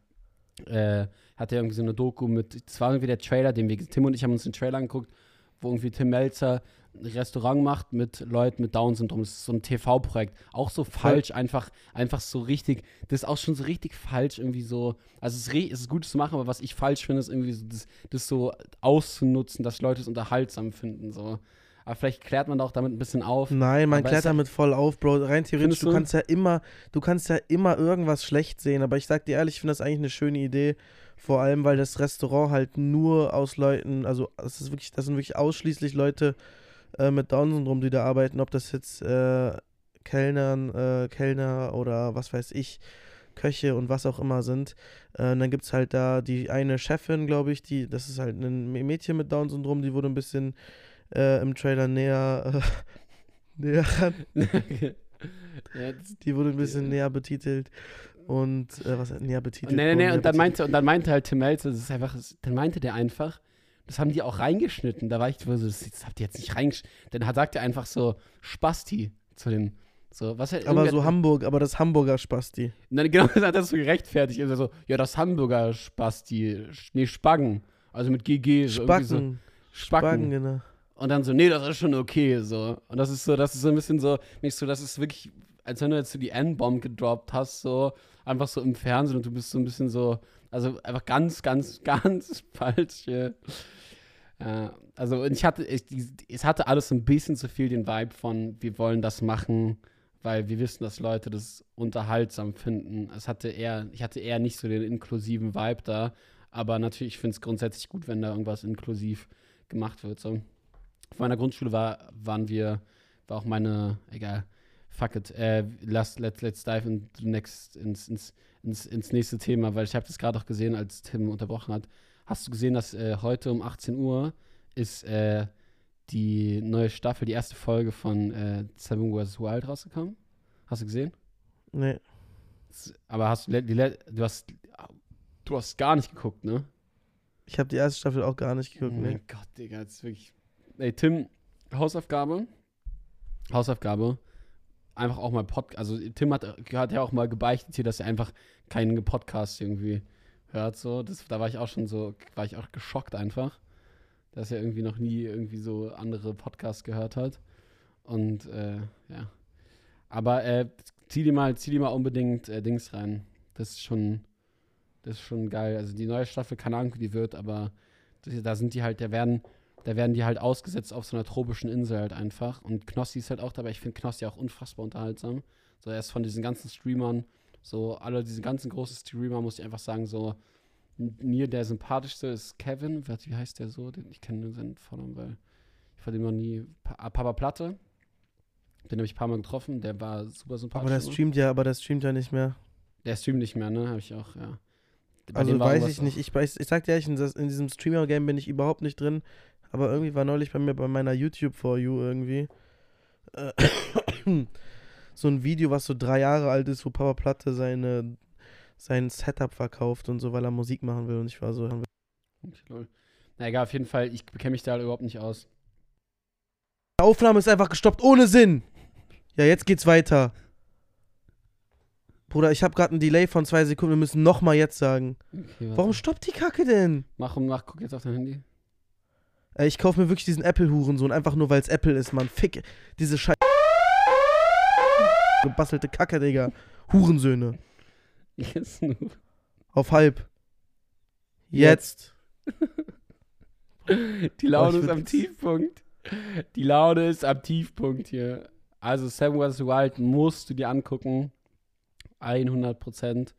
[SPEAKER 1] Äh, hat er irgendwie so eine Doku mit, das war irgendwie der Trailer, den wir, Tim und ich haben uns den Trailer angeguckt, wo irgendwie Tim Melzer Restaurant macht mit Leuten mit Down-Syndrom. Das ist so ein TV-Projekt. Auch so falsch, einfach, einfach so richtig, das ist auch schon so richtig falsch irgendwie so, also es ist, es ist gut zu machen, aber was ich falsch finde, ist irgendwie so, das, das so auszunutzen, dass Leute es unterhaltsam finden, so. Aber vielleicht klärt man da auch damit ein bisschen auf.
[SPEAKER 2] Nein, man
[SPEAKER 1] Aber
[SPEAKER 2] klärt damit voll auf, Bro. Rein theoretisch, du
[SPEAKER 1] du?
[SPEAKER 2] kannst ja immer, du kannst ja immer irgendwas schlecht sehen, aber ich sag dir ehrlich, ich finde das eigentlich eine schöne Idee. Vor allem, weil das Restaurant halt nur aus Leuten, also es ist wirklich, das sind wirklich ausschließlich Leute äh, mit Down-Syndrom, die da arbeiten, ob das jetzt äh, Kellnern, äh, Kellner oder was weiß ich, Köche und was auch immer sind. Äh, dann gibt es halt da die eine Chefin, glaube ich, die, das ist halt ein Mädchen mit Down-Syndrom, die wurde ein bisschen äh, im Trailer näher, äh, näher ran. die wurde ein bisschen näher betitelt. Und äh, was näher betitelt.
[SPEAKER 1] Nee, nee, nee, und dann, meinte, und dann meinte halt Tim Melzer, das ist einfach, dann meinte der einfach, das haben die auch reingeschnitten. Da war ich so, das, das habt ihr jetzt nicht reingeschnitten. Dann sagt er einfach so Spasti zu dem. So, was halt
[SPEAKER 2] Aber so Hamburg, aber das Hamburger Spasti.
[SPEAKER 1] Dann genau das hat er so gerechtfertigt. Also so, ja, das Hamburger Spasti, nee, Spaggen. Also mit GG. So irgendwie so,
[SPEAKER 2] Spacken.
[SPEAKER 1] Spacken.
[SPEAKER 2] Spacken, genau.
[SPEAKER 1] Und dann so, nee, das ist schon okay, so. Und das ist so, das ist so ein bisschen so, nicht so, das ist wirklich, als wenn du jetzt so die N-Bomb gedroppt hast, so, einfach so im Fernsehen und du bist so ein bisschen so, also einfach ganz, ganz, ganz falsch. Ja. Ja, also ich hatte, ich, es hatte alles ein bisschen zu viel den Vibe von, wir wollen das machen, weil wir wissen, dass Leute das unterhaltsam finden. Es hatte eher, ich hatte eher nicht so den inklusiven Vibe da, aber natürlich, ich finde es grundsätzlich gut, wenn da irgendwas inklusiv gemacht wird. So. Auf meiner Grundschule war, waren wir, war auch meine, egal, fuck it, äh, lass, let's, let's dive in next, ins, ins, ins, ins nächste Thema, weil ich habe das gerade auch gesehen, als Tim unterbrochen hat. Hast du gesehen, dass äh, heute um 18 Uhr ist äh, die neue Staffel, die erste Folge von äh, Seven vs. Wild rausgekommen? Hast du gesehen?
[SPEAKER 2] Nee.
[SPEAKER 1] Aber hast du, du hast, du hast gar nicht geguckt, ne?
[SPEAKER 2] Ich habe die erste Staffel auch gar nicht geguckt,
[SPEAKER 1] oh
[SPEAKER 2] nee.
[SPEAKER 1] mein Gott, Digga, das ist wirklich. Ey, Tim, Hausaufgabe. Hausaufgabe. Einfach auch mal Podcast. Also, Tim hat, hat ja auch mal gebeichtet hier, dass er einfach keinen Podcast irgendwie hört. So. Das, da war ich auch schon so, war ich auch geschockt einfach, dass er irgendwie noch nie irgendwie so andere Podcasts gehört hat. Und äh, ja. Aber äh, zieh dir mal, zieh dir mal unbedingt äh, Dings rein. Das ist schon, das ist schon geil. Also die neue Staffel, keine Ahnung, wie die wird, aber das, da sind die halt, da werden, da werden die halt ausgesetzt auf so einer tropischen Insel halt einfach. Und Knossi ist halt auch dabei. Ich finde Knossi auch unfassbar unterhaltsam. So, er ist von diesen ganzen Streamern, so alle diese ganzen großen Streamer, muss ich einfach sagen, so mir der sympathischste ist Kevin. Wie heißt der so? Ich kenne nur seinen Vornamen, weil ich von dem noch nie. Pa ah, Papa Platte. Den habe ich ein paar Mal getroffen. Der war super sympathisch.
[SPEAKER 2] Aber der streamt ja, aber der streamt ja nicht mehr.
[SPEAKER 1] Der streamt nicht mehr, ne? Habe ich auch, ja. Bei
[SPEAKER 2] Also weiß ich nicht. Ich, weiß, ich sag dir ehrlich, in, das, in diesem Streamer-Game bin ich überhaupt nicht drin. Aber irgendwie war neulich bei mir bei meiner YouTube For You irgendwie äh, so ein Video, was so drei Jahre alt ist, wo Papa Platte seine, sein Setup verkauft und so, weil er Musik machen will. Und ich war so,
[SPEAKER 1] Okay. Na egal, auf jeden Fall, ich kenne mich da überhaupt nicht aus.
[SPEAKER 2] Die Aufnahme ist einfach gestoppt, ohne Sinn. Ja, jetzt geht's weiter. Bruder, ich habe gerade einen Delay von zwei Sekunden. Wir müssen nochmal jetzt sagen.
[SPEAKER 1] Okay.
[SPEAKER 2] Warum stoppt die Kacke denn?
[SPEAKER 1] Mach um nach, guck jetzt auf dein Handy.
[SPEAKER 2] Ey, ich kaufe mir wirklich diesen Apple-Hurensohn, einfach nur weil es Apple ist, Mann. Fick. Diese Scheiße. Gebastelte Kacke, Digga. Hurensöhne.
[SPEAKER 1] Jetzt nur.
[SPEAKER 2] Auf halb. Jetzt.
[SPEAKER 1] Die Laune
[SPEAKER 2] Oh,
[SPEAKER 1] ist am Tiefpunkt. Die Laune ist am Tiefpunkt hier. Also Seven vs. Wild musst du dir angucken. 100 Prozent.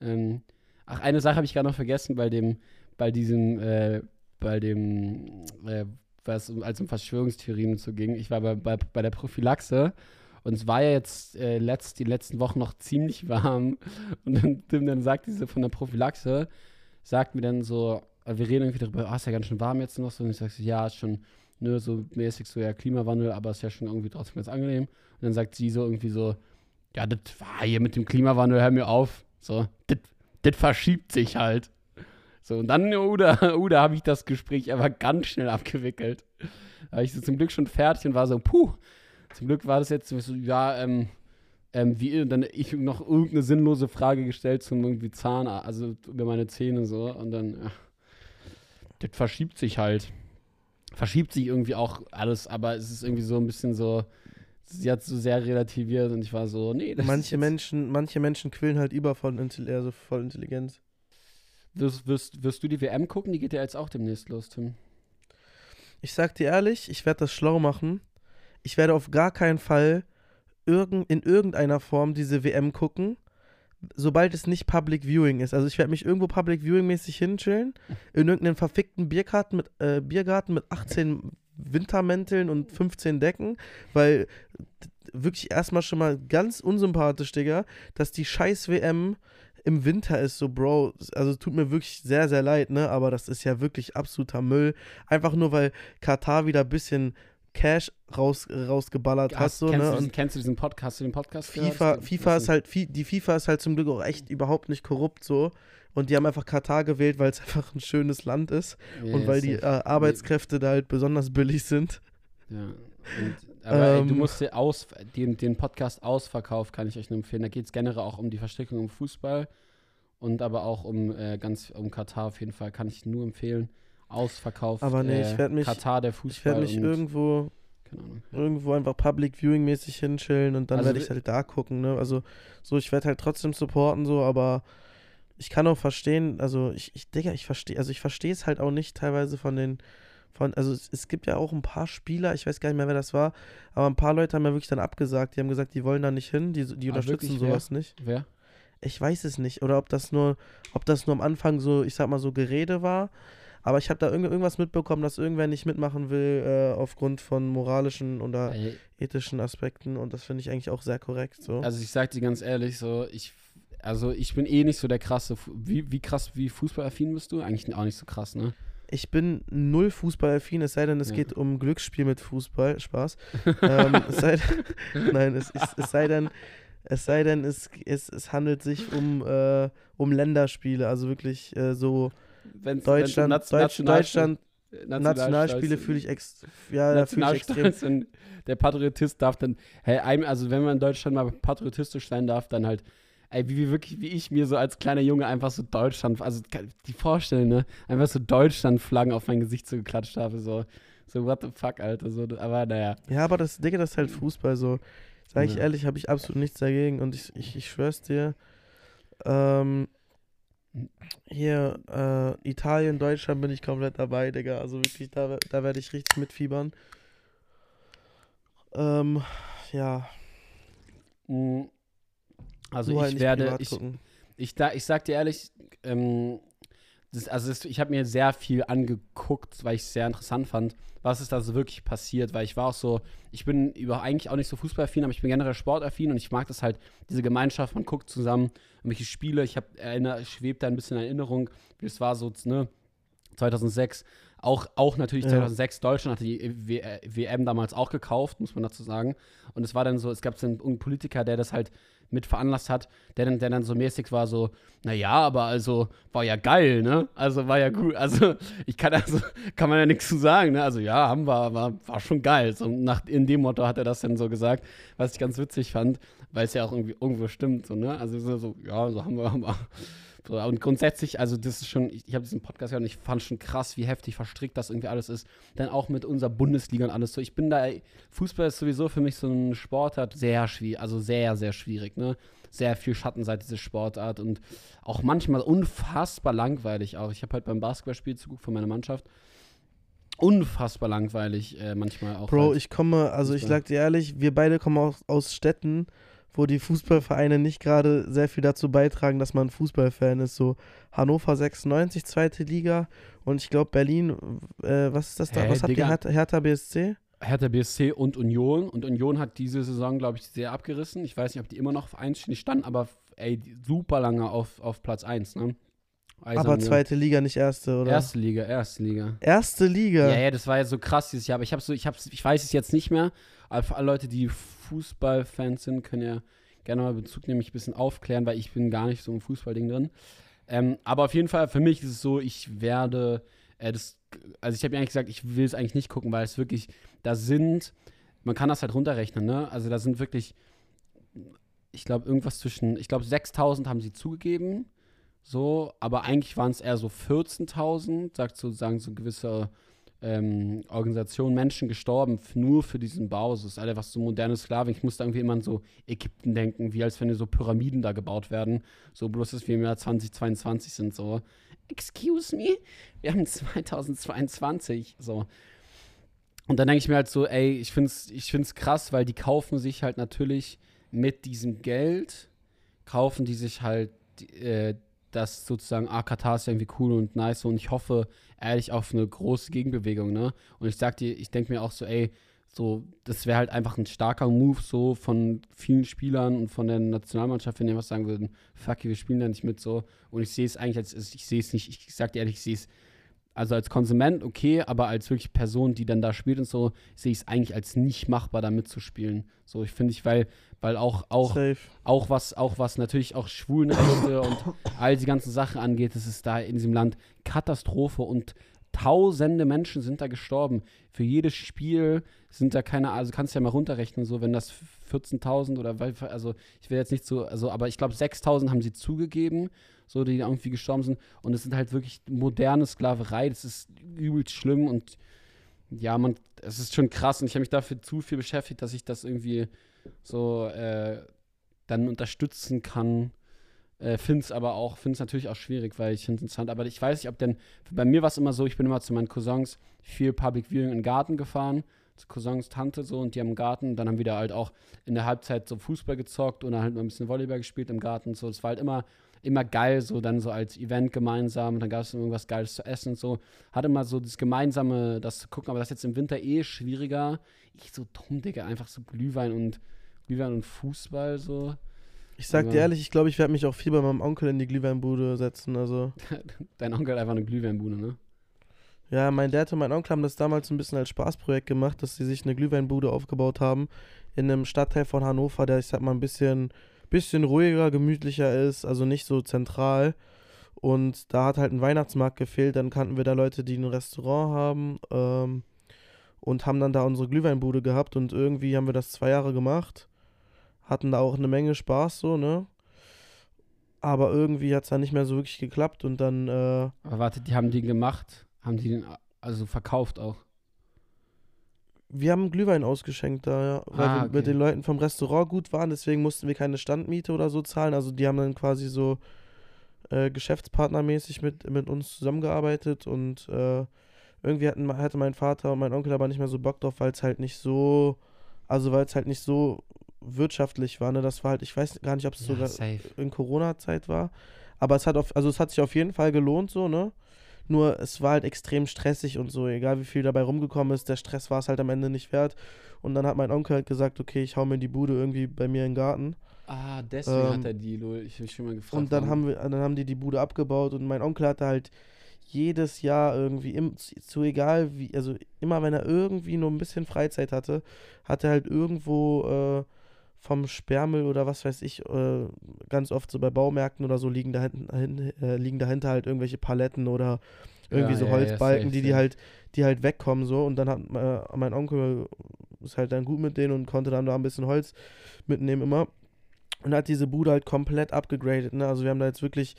[SPEAKER 1] Ähm, ach, eine Sache habe ich gerade noch vergessen bei dem, bei diesem, äh, bei dem, äh, was als um Verschwörungstheorien so ging. Ich war bei, bei, bei der Prophylaxe und es war ja jetzt äh, letzt, die letzten Wochen noch ziemlich warm. Und dann, Tim dann sagt diese von der Prophylaxe, sagt mir dann so, äh, wir reden irgendwie darüber, ah, ist ja ganz schön warm jetzt noch so. Und ich sage so, ja, ist schon ne, so mäßig so, ja, Klimawandel, aber ist ja schon irgendwie trotzdem ganz angenehm. Und dann sagt sie so irgendwie so, ja, das war hier mit dem Klimawandel, hör mir auf. So, das verschiebt sich halt. So, und dann, oh, da, oh, habe ich das Gespräch aber ganz schnell abgewickelt. Da war ich so zum Glück schon fertig und war so, puh, zum Glück war das jetzt so, ja, ähm, ähm, wie, und dann ich noch irgendeine sinnlose Frage gestellt zum irgendwie Zahn, also über meine Zähne so und dann, ja, das verschiebt sich halt. Verschiebt sich irgendwie auch alles, aber es ist irgendwie so ein bisschen so, sie hat so sehr relativiert und ich war so, nee, das ist
[SPEAKER 2] Manche
[SPEAKER 1] jetzt-
[SPEAKER 2] Menschen, manche Menschen quillen halt über von also voll Intelligenz.
[SPEAKER 1] Wirst, wirst, wirst du die WM gucken? Die geht ja jetzt auch demnächst los, Tim.
[SPEAKER 2] Ich sag dir ehrlich, ich werde das schlau machen. Ich werde auf gar keinen Fall irgend, in irgendeiner Form diese WM gucken, sobald es nicht Public Viewing ist. Also ich werde mich irgendwo Public Viewing mäßig hinchillen, in irgendeinem verfickten Biergarten mit, äh, Biergarten mit 18 Wintermänteln und 15 Decken, weil wirklich erstmal schon mal ganz unsympathisch, Digga, dass die scheiß WM im Winter ist, so, Bro, also tut mir wirklich sehr, sehr leid, ne, aber das ist ja wirklich absoluter Müll. Einfach nur, weil Katar wieder ein bisschen Cash raus, rausgeballert hat. So,
[SPEAKER 1] kennst,
[SPEAKER 2] ne?
[SPEAKER 1] du diesen, kennst du diesen Podcast, du den Podcast
[SPEAKER 2] FIFA,
[SPEAKER 1] gehört?
[SPEAKER 2] FIFA ist halt, die FIFA ist halt zum Glück auch echt überhaupt nicht korrupt so. Und die haben einfach Katar gewählt, weil es einfach ein schönes Land ist
[SPEAKER 1] Ja,
[SPEAKER 2] und weil die äh. Arbeitskräfte da halt besonders billig sind.
[SPEAKER 1] Ja. Und, aber ey, du
[SPEAKER 2] Ähm.
[SPEAKER 1] musst dir aus, den, den Podcast Ausverkauf kann ich euch nur empfehlen. Da geht es generell auch um die Verstrickung im Fußball und aber auch um äh, ganz um Katar auf jeden Fall. Kann ich nur empfehlen. Ausverkauf.
[SPEAKER 2] Aber nee, ich
[SPEAKER 1] äh,
[SPEAKER 2] werd mich-
[SPEAKER 1] Katar der
[SPEAKER 2] Ich
[SPEAKER 1] Fußball.
[SPEAKER 2] werde mich
[SPEAKER 1] und,
[SPEAKER 2] irgendwo,
[SPEAKER 1] keine Ahnung.
[SPEAKER 2] irgendwo einfach Public Viewing mäßig hinchillen und dann
[SPEAKER 1] Also
[SPEAKER 2] werde ich halt da gucken, ne? Also so, ich werde halt trotzdem supporten, so, aber ich kann auch verstehen, also ich, ich Digga, ich verstehe, also ich verstehe es halt auch nicht teilweise von den, von, also es, es gibt ja auch ein paar Spieler, ich weiß gar nicht mehr, wer das war, aber ein paar Leute haben ja wirklich dann abgesagt, die haben gesagt, die wollen da nicht hin, die, die
[SPEAKER 1] Ah,
[SPEAKER 2] unterstützen
[SPEAKER 1] wirklich? Wer?
[SPEAKER 2] sowas nicht.
[SPEAKER 1] Wer?
[SPEAKER 2] Ich weiß es nicht. Oder ob das nur, ob das nur am Anfang so, ich sag mal, so Gerede war. Aber ich habe da irgend, irgendwas mitbekommen, dass irgendwer nicht mitmachen will, äh, aufgrund von moralischen oder
[SPEAKER 1] Ey,
[SPEAKER 2] ethischen Aspekten. Und das finde ich eigentlich auch sehr korrekt. So.
[SPEAKER 1] Also ich sag dir ganz ehrlich, so ich, also ich bin eh nicht so der krasse, wie, wie krass, wie fußballaffin bist du? Eigentlich auch nicht so krass, ne?
[SPEAKER 2] Ich bin null fußballaffin, es sei denn, es
[SPEAKER 1] Ja.
[SPEAKER 2] geht um Glücksspiel mit Fußball. Spaß. ähm, es sei, nein, es, es, es sei denn, es sei denn, es, es, es handelt sich um, äh, um Länderspiele, also wirklich äh, so
[SPEAKER 1] Wenn's,
[SPEAKER 2] Deutschland,
[SPEAKER 1] wenn's
[SPEAKER 2] Deutsch,
[SPEAKER 1] Nationalstolz-
[SPEAKER 2] Deutschland, Nationalspiele
[SPEAKER 1] Nationalstolz-
[SPEAKER 2] fühle ich ex ja, da fühle ich extrem.
[SPEAKER 1] Der Patriotist darf dann, hey, also wenn man in Deutschland mal patriotistisch sein darf, dann halt, ey, wie, wie wirklich, wie ich mir so als kleiner Junge einfach so Deutschland, also die Vorstellung, ne, einfach so Deutschland-Flaggen auf mein Gesicht so geklatscht habe, so, so what the fuck, Alter, so, aber naja.
[SPEAKER 2] Ja, aber das, Digga, das ist halt Fußball so. Sag ich
[SPEAKER 1] Ja.
[SPEAKER 2] ehrlich, habe ich absolut nichts dagegen und ich, ich, ich schwör's dir. Ähm, hier, äh, Italien, Deutschland bin ich komplett dabei, Digga. Also wirklich, da, da werde ich richtig mitfiebern. Ähm, ja,
[SPEAKER 1] Mm, Also
[SPEAKER 2] nur halt
[SPEAKER 1] ich
[SPEAKER 2] nicht
[SPEAKER 1] werde, ich,
[SPEAKER 2] gucken.
[SPEAKER 1] Ich, da, ich sag dir ehrlich, ähm, das, also das, ich habe mir sehr viel angeguckt, weil ich es sehr interessant fand, was ist da so wirklich passiert, weil ich war auch so, ich bin über eigentlich auch nicht so fußballaffin, aber ich bin generell sportaffin und ich mag das halt, diese Gemeinschaft, man guckt zusammen irgendwelche Spiele, ich habe schwebt da ein bisschen in Erinnerung, wie es war so, ne, 2006, auch, auch natürlich
[SPEAKER 2] Ja.
[SPEAKER 1] 2006, Deutschland hatte die w äh, WM damals auch gekauft, muss man dazu sagen. Und es war dann so, es gab so einen, einen Politiker, der das halt mit veranlasst hat, der dann, der dann so mäßig war, so, naja, aber also war ja geil, ne? Also war ja gut. Also ich kann also, kann man ja nichts zu sagen, ne? Also ja, haben wir, war, war schon geil. So nach, in dem Motto hat er das dann so gesagt, was ich ganz witzig fand, weil es ja auch irgendwie irgendwo stimmt, so, ne? Also so, so ja, so haben wir, haben wir. So, und grundsätzlich, also das ist schon, ich, ich habe diesen Podcast gehört und ich fand schon krass, wie heftig verstrickt das irgendwie alles ist. Dann auch mit unserer Bundesliga und alles so. Ich bin da, Fußball ist sowieso für mich so ein Sportart, sehr schwierig, also sehr, sehr schwierig, ne? Sehr viel Schattenseite, diese Sportart und auch manchmal unfassbar langweilig auch. Ich habe halt beim Basketballspiel zugeguckt von meiner Mannschaft. Unfassbar langweilig äh, manchmal auch.
[SPEAKER 2] Bro,
[SPEAKER 1] halt.
[SPEAKER 2] ich komme, also ich sag dir ehrlich, wir beide kommen aus, aus Städten, wo die Fußballvereine nicht gerade sehr viel dazu beitragen, dass man Fußballfan ist. So Hannover 96, zweite Liga und ich glaube Berlin, äh, was ist das da?
[SPEAKER 1] Hä,
[SPEAKER 2] was habt ihr?
[SPEAKER 1] Digga.
[SPEAKER 2] Hertha, Hertha BSC?
[SPEAKER 1] Hertha BSC und Union. Und Union hat diese Saison, glaube ich, sehr abgerissen. Ich weiß nicht, ob die immer noch auf 1 stehen. Die standen aber, ey, super lange auf, auf Platz 1, ne? Eisern
[SPEAKER 2] Aber zweite Liga, nicht erste, oder?
[SPEAKER 1] Erste Liga, erste Liga.
[SPEAKER 2] Erste Liga.
[SPEAKER 1] Ja, ja, das war ja so krass dieses Jahr. Aber ich so, ich ich weiß es jetzt nicht mehr. Aber für alle Leute, die Fußballfans sind, können ja gerne mal Bezug nehmen, mich ein bisschen aufklären, weil ich bin gar nicht so im Fußballding drin. Ähm, aber auf jeden Fall, für mich ist es so, ich werde, äh, das, also ich habe ja eigentlich gesagt, ich will es eigentlich nicht gucken, weil es wirklich, da sind, man kann das halt runterrechnen, ne? Also da sind wirklich, ich glaube, irgendwas zwischen, ich glaube, 6000 haben sie zugegeben, so, aber eigentlich waren es eher so 14.000, sagt sozusagen so gewisse ähm, Organisation Menschen gestorben, nur für diesen Bau. Es ist einfach so moderne Sklavin. Ich musste irgendwie immer an so Ägypten denken, wie als wenn so Pyramiden da gebaut werden. So bloß, dass wir im Jahr 2022 sind. So, excuse me, wir haben 2022. So. Und dann denke ich mir halt so, ey, ich finde es ich find's krass, weil die kaufen sich halt natürlich mit diesem Geld kaufen die sich halt äh, das sozusagen, ah, Katar ist irgendwie cool und nice und ich hoffe ehrlich auf eine große Gegenbewegung, ne? Und ich sag dir, ich denke mir auch so, ey, so, das wäre halt einfach ein starker Move so von vielen Spielern und von der Nationalmannschaft, wenn die was sagen würden, fuck, wir spielen da nicht mit so. Und ich sehe es eigentlich als, ich sehe es nicht, ich sag dir ehrlich, ich sehe es also als Konsument okay, aber als wirklich Person, die dann da spielt und so, sehe ich es eigentlich als nicht machbar, da mitzuspielen. So, ich finde ich, weil, weil auch, auch, auch was, auch was natürlich auch Schwulenrechte und all die ganzen Sachen angeht, das ist da in diesem Land Katastrophe und tausende Menschen sind da gestorben. Für jedes Spiel sind da keine, also kannst du ja mal runterrechnen, so wenn das 14.000 oder, also ich will jetzt nicht so, also aber ich glaube 6.000 haben sie zugegeben, so die irgendwie gestorben sind und es sind halt wirklich moderne Sklaverei, das ist übelst schlimm und ja, man, es ist schon krass und ich habe mich dafür zu viel beschäftigt, dass ich das irgendwie so äh, dann unterstützen kann. Äh, finde es aber auch, finde es natürlich auch schwierig, weil ich finde es interessant. Aber ich weiß nicht, ob denn, bei mir war es immer so, ich bin immer zu meinen Cousins viel Public Viewing in den Garten gefahren, zu Cousins Tante so und die haben im Garten, dann haben wir da halt auch in der Halbzeit so Fußball gezockt oder halt mal ein bisschen Volleyball gespielt im Garten so. Es war halt immer, immer geil, so dann so als Event gemeinsam und dann gab es irgendwas Geiles zu essen und so. Hatte immer so das Gemeinsame, das zu gucken, aber das ist jetzt im Winter eh schwieriger. Ich so dumm, Digga, einfach so Glühwein und Glühwein und Fußball so.
[SPEAKER 2] Ich sag dir ehrlich, ich glaube, ich werde mich auch viel bei meinem Onkel in die Glühweinbude setzen. Also.
[SPEAKER 1] Dein Onkel hat einfach eine Glühweinbude, ne?
[SPEAKER 2] Ja, mein Dad und mein Onkel haben das damals ein bisschen als Spaßprojekt gemacht, dass sie sich eine Glühweinbude aufgebaut haben in einem Stadtteil von Hannover, der ich sag mal ein bisschen, bisschen ruhiger, gemütlicher ist, also nicht so zentral. Und da hat halt ein Weihnachtsmarkt gefehlt. Dann kannten wir da Leute, die ein Restaurant haben ähm, und haben dann da unsere Glühweinbude gehabt. Und irgendwie haben wir das zwei Jahre gemacht hatten da auch eine Menge Spaß so, ne? Aber irgendwie hat es dann nicht mehr so wirklich geklappt und dann. Äh,
[SPEAKER 1] Aber warte, die haben den gemacht? Haben die den also verkauft auch?
[SPEAKER 2] Wir haben Glühwein ausgeschenkt da, ja. Weil ah, wir okay. mit den Leuten vom Restaurant gut waren, deswegen mussten wir keine Standmiete oder so zahlen. Also die haben dann quasi so äh, geschäftspartnermäßig mit, mit uns zusammengearbeitet und äh, irgendwie hatten, hatte mein Vater und mein Onkel aber nicht mehr so Bock drauf, weil es halt nicht so, also weil es halt nicht so wirtschaftlich war. Ne? Das war halt, ich weiß gar nicht, ob es ja, sogar safe. in Corona-Zeit war. Aber es hat auf, also es hat sich auf jeden Fall gelohnt, so, ne? Nur es war halt extrem stressig und so, egal wie viel dabei rumgekommen ist, der Stress war es halt am Ende nicht wert. Und dann hat mein Onkel halt gesagt, okay, ich hau mir die Bude irgendwie bei mir in den Garten.
[SPEAKER 1] Ah, deswegen ähm, hat er die, lol. Ich habe schon mal gefragt.
[SPEAKER 2] Und dann haben wir, dann haben die die Bude abgebaut und mein Onkel hatte halt jedes Jahr irgendwie, im, zu egal wie, also immer wenn er irgendwie nur ein bisschen Freizeit hatte, hat er halt irgendwo äh, vom Sperrmüll oder was weiß ich, äh, ganz oft so bei Baumärkten oder so liegen dahinter, äh, liegen dahinter halt irgendwelche Paletten oder irgendwie ja, so ja, Holzbalken, ja, die, die halt, die halt wegkommen so. Und dann hat äh, mein Onkel ist halt dann gut mit denen und konnte dann da ein bisschen Holz mitnehmen immer. Und hat diese Bude halt komplett abgegradet, ne? Also wir haben da jetzt wirklich,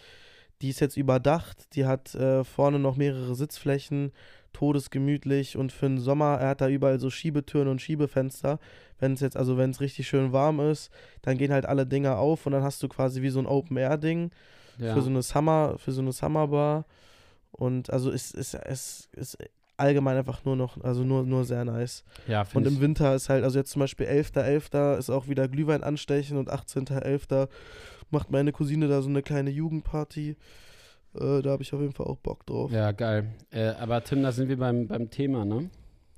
[SPEAKER 2] die ist jetzt überdacht, die hat äh, vorne noch mehrere Sitzflächen, todesgemütlich und für den Sommer, er hat da überall so Schiebetüren und Schiebefenster. Wenn es jetzt, also wenn es richtig schön warm ist, dann gehen halt alle Dinger auf und dann hast du quasi wie so ein Open-Air-Ding ja. für so eine Summer, für so eine Summerbar. Und also es ist, es ist allgemein einfach nur noch, also nur, nur sehr nice.
[SPEAKER 1] Ja,
[SPEAKER 2] und im Winter ist halt, also jetzt zum Beispiel 11.11. .11. ist auch wieder Glühwein anstechen und 18.11. macht meine Cousine da so eine kleine Jugendparty. Äh, da habe ich auf jeden Fall auch Bock drauf.
[SPEAKER 1] Ja, geil. Äh, aber Tim, da sind wir beim, beim Thema, ne?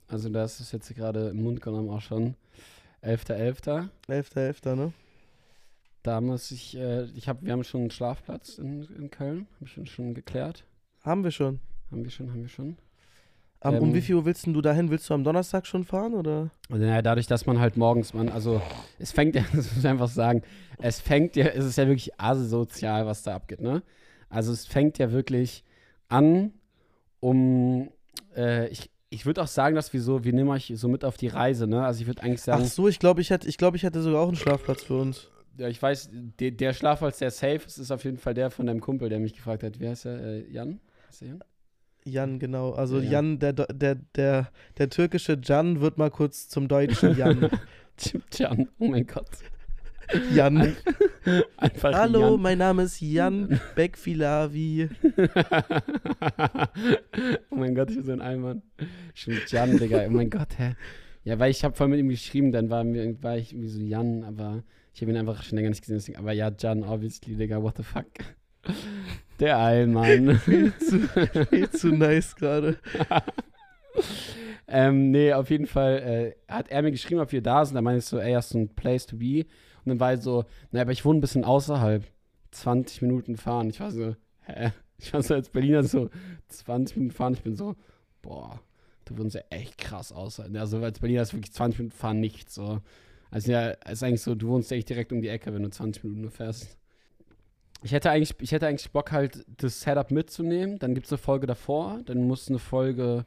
[SPEAKER 1] Also das ist jetzt gerade im Mund genommen auch schon. 11.11.
[SPEAKER 2] 11.11., .11., ne?
[SPEAKER 1] Da muss ich, äh, ich habe, wir haben schon einen Schlafplatz in, in Köln, habe ich schon, schon geklärt.
[SPEAKER 2] Haben wir schon.
[SPEAKER 1] Haben wir schon, haben wir schon.
[SPEAKER 2] Um, ähm, um wie viel Uhr willst du dahin? Willst du am Donnerstag schon fahren oder?
[SPEAKER 1] Naja, dadurch, dass man halt morgens, man, also es fängt ja, das muss ich einfach sagen, es fängt ja, es ist ja wirklich asozial, was da abgeht, ne? Also es fängt ja wirklich an, um, äh, ich, ich würde auch sagen, dass wir so, wir nehmen euch so mit auf die Reise, ne? Also ich würde eigentlich sagen.
[SPEAKER 2] Ach so, ich glaube, ich hätte, ich glaube, ich hätte sogar auch einen Schlafplatz für uns.
[SPEAKER 1] Ja, ich weiß, der, der Schlafplatz, der safe ist, ist auf jeden Fall der von deinem Kumpel, der mich gefragt hat. Wie heißt er? Äh, Jan? Heißt der
[SPEAKER 2] Jan? Jan, genau. Also ja, Jan, der, der, der, der türkische Jan wird mal kurz zum deutschen Jan.
[SPEAKER 1] Jan, oh mein Gott.
[SPEAKER 2] Jan. Einfach Hallo, Jan. mein Name ist Jan Beckfilavi.
[SPEAKER 1] oh mein Gott, ich bin so ein Allmann. Stimmt, Jan, Digga. Oh mein Gott, hä? Ja, weil ich habe vorhin mit ihm geschrieben, dann war, mir, war ich irgendwie so Jan, aber ich habe ihn einfach schon länger nicht gesehen. Deswegen, aber ja, Jan, obviously, Digga, what the fuck. Der Allmann.
[SPEAKER 2] viel, zu, viel zu nice gerade.
[SPEAKER 1] ähm, nee, auf jeden Fall äh, hat er mir geschrieben, ob wir da sind. Da meinte ich so, ey, hast du ein Place to be? Und dann war ich so, naja, aber ich wohne ein bisschen außerhalb. 20 Minuten fahren. Ich war so, hä? Ich war so als Berliner so 20 Minuten fahren. Ich bin so, boah, du würdest ja echt krass aussehen. Also als Berliner ist wirklich 20 Minuten fahren nicht so. Also ja, ist eigentlich so, du wohnst echt direkt um die Ecke, wenn du 20 Minuten nur fährst. Ich hätte eigentlich, ich hätte eigentlich Bock halt, das Setup mitzunehmen. Dann gibt es eine Folge davor, dann muss eine Folge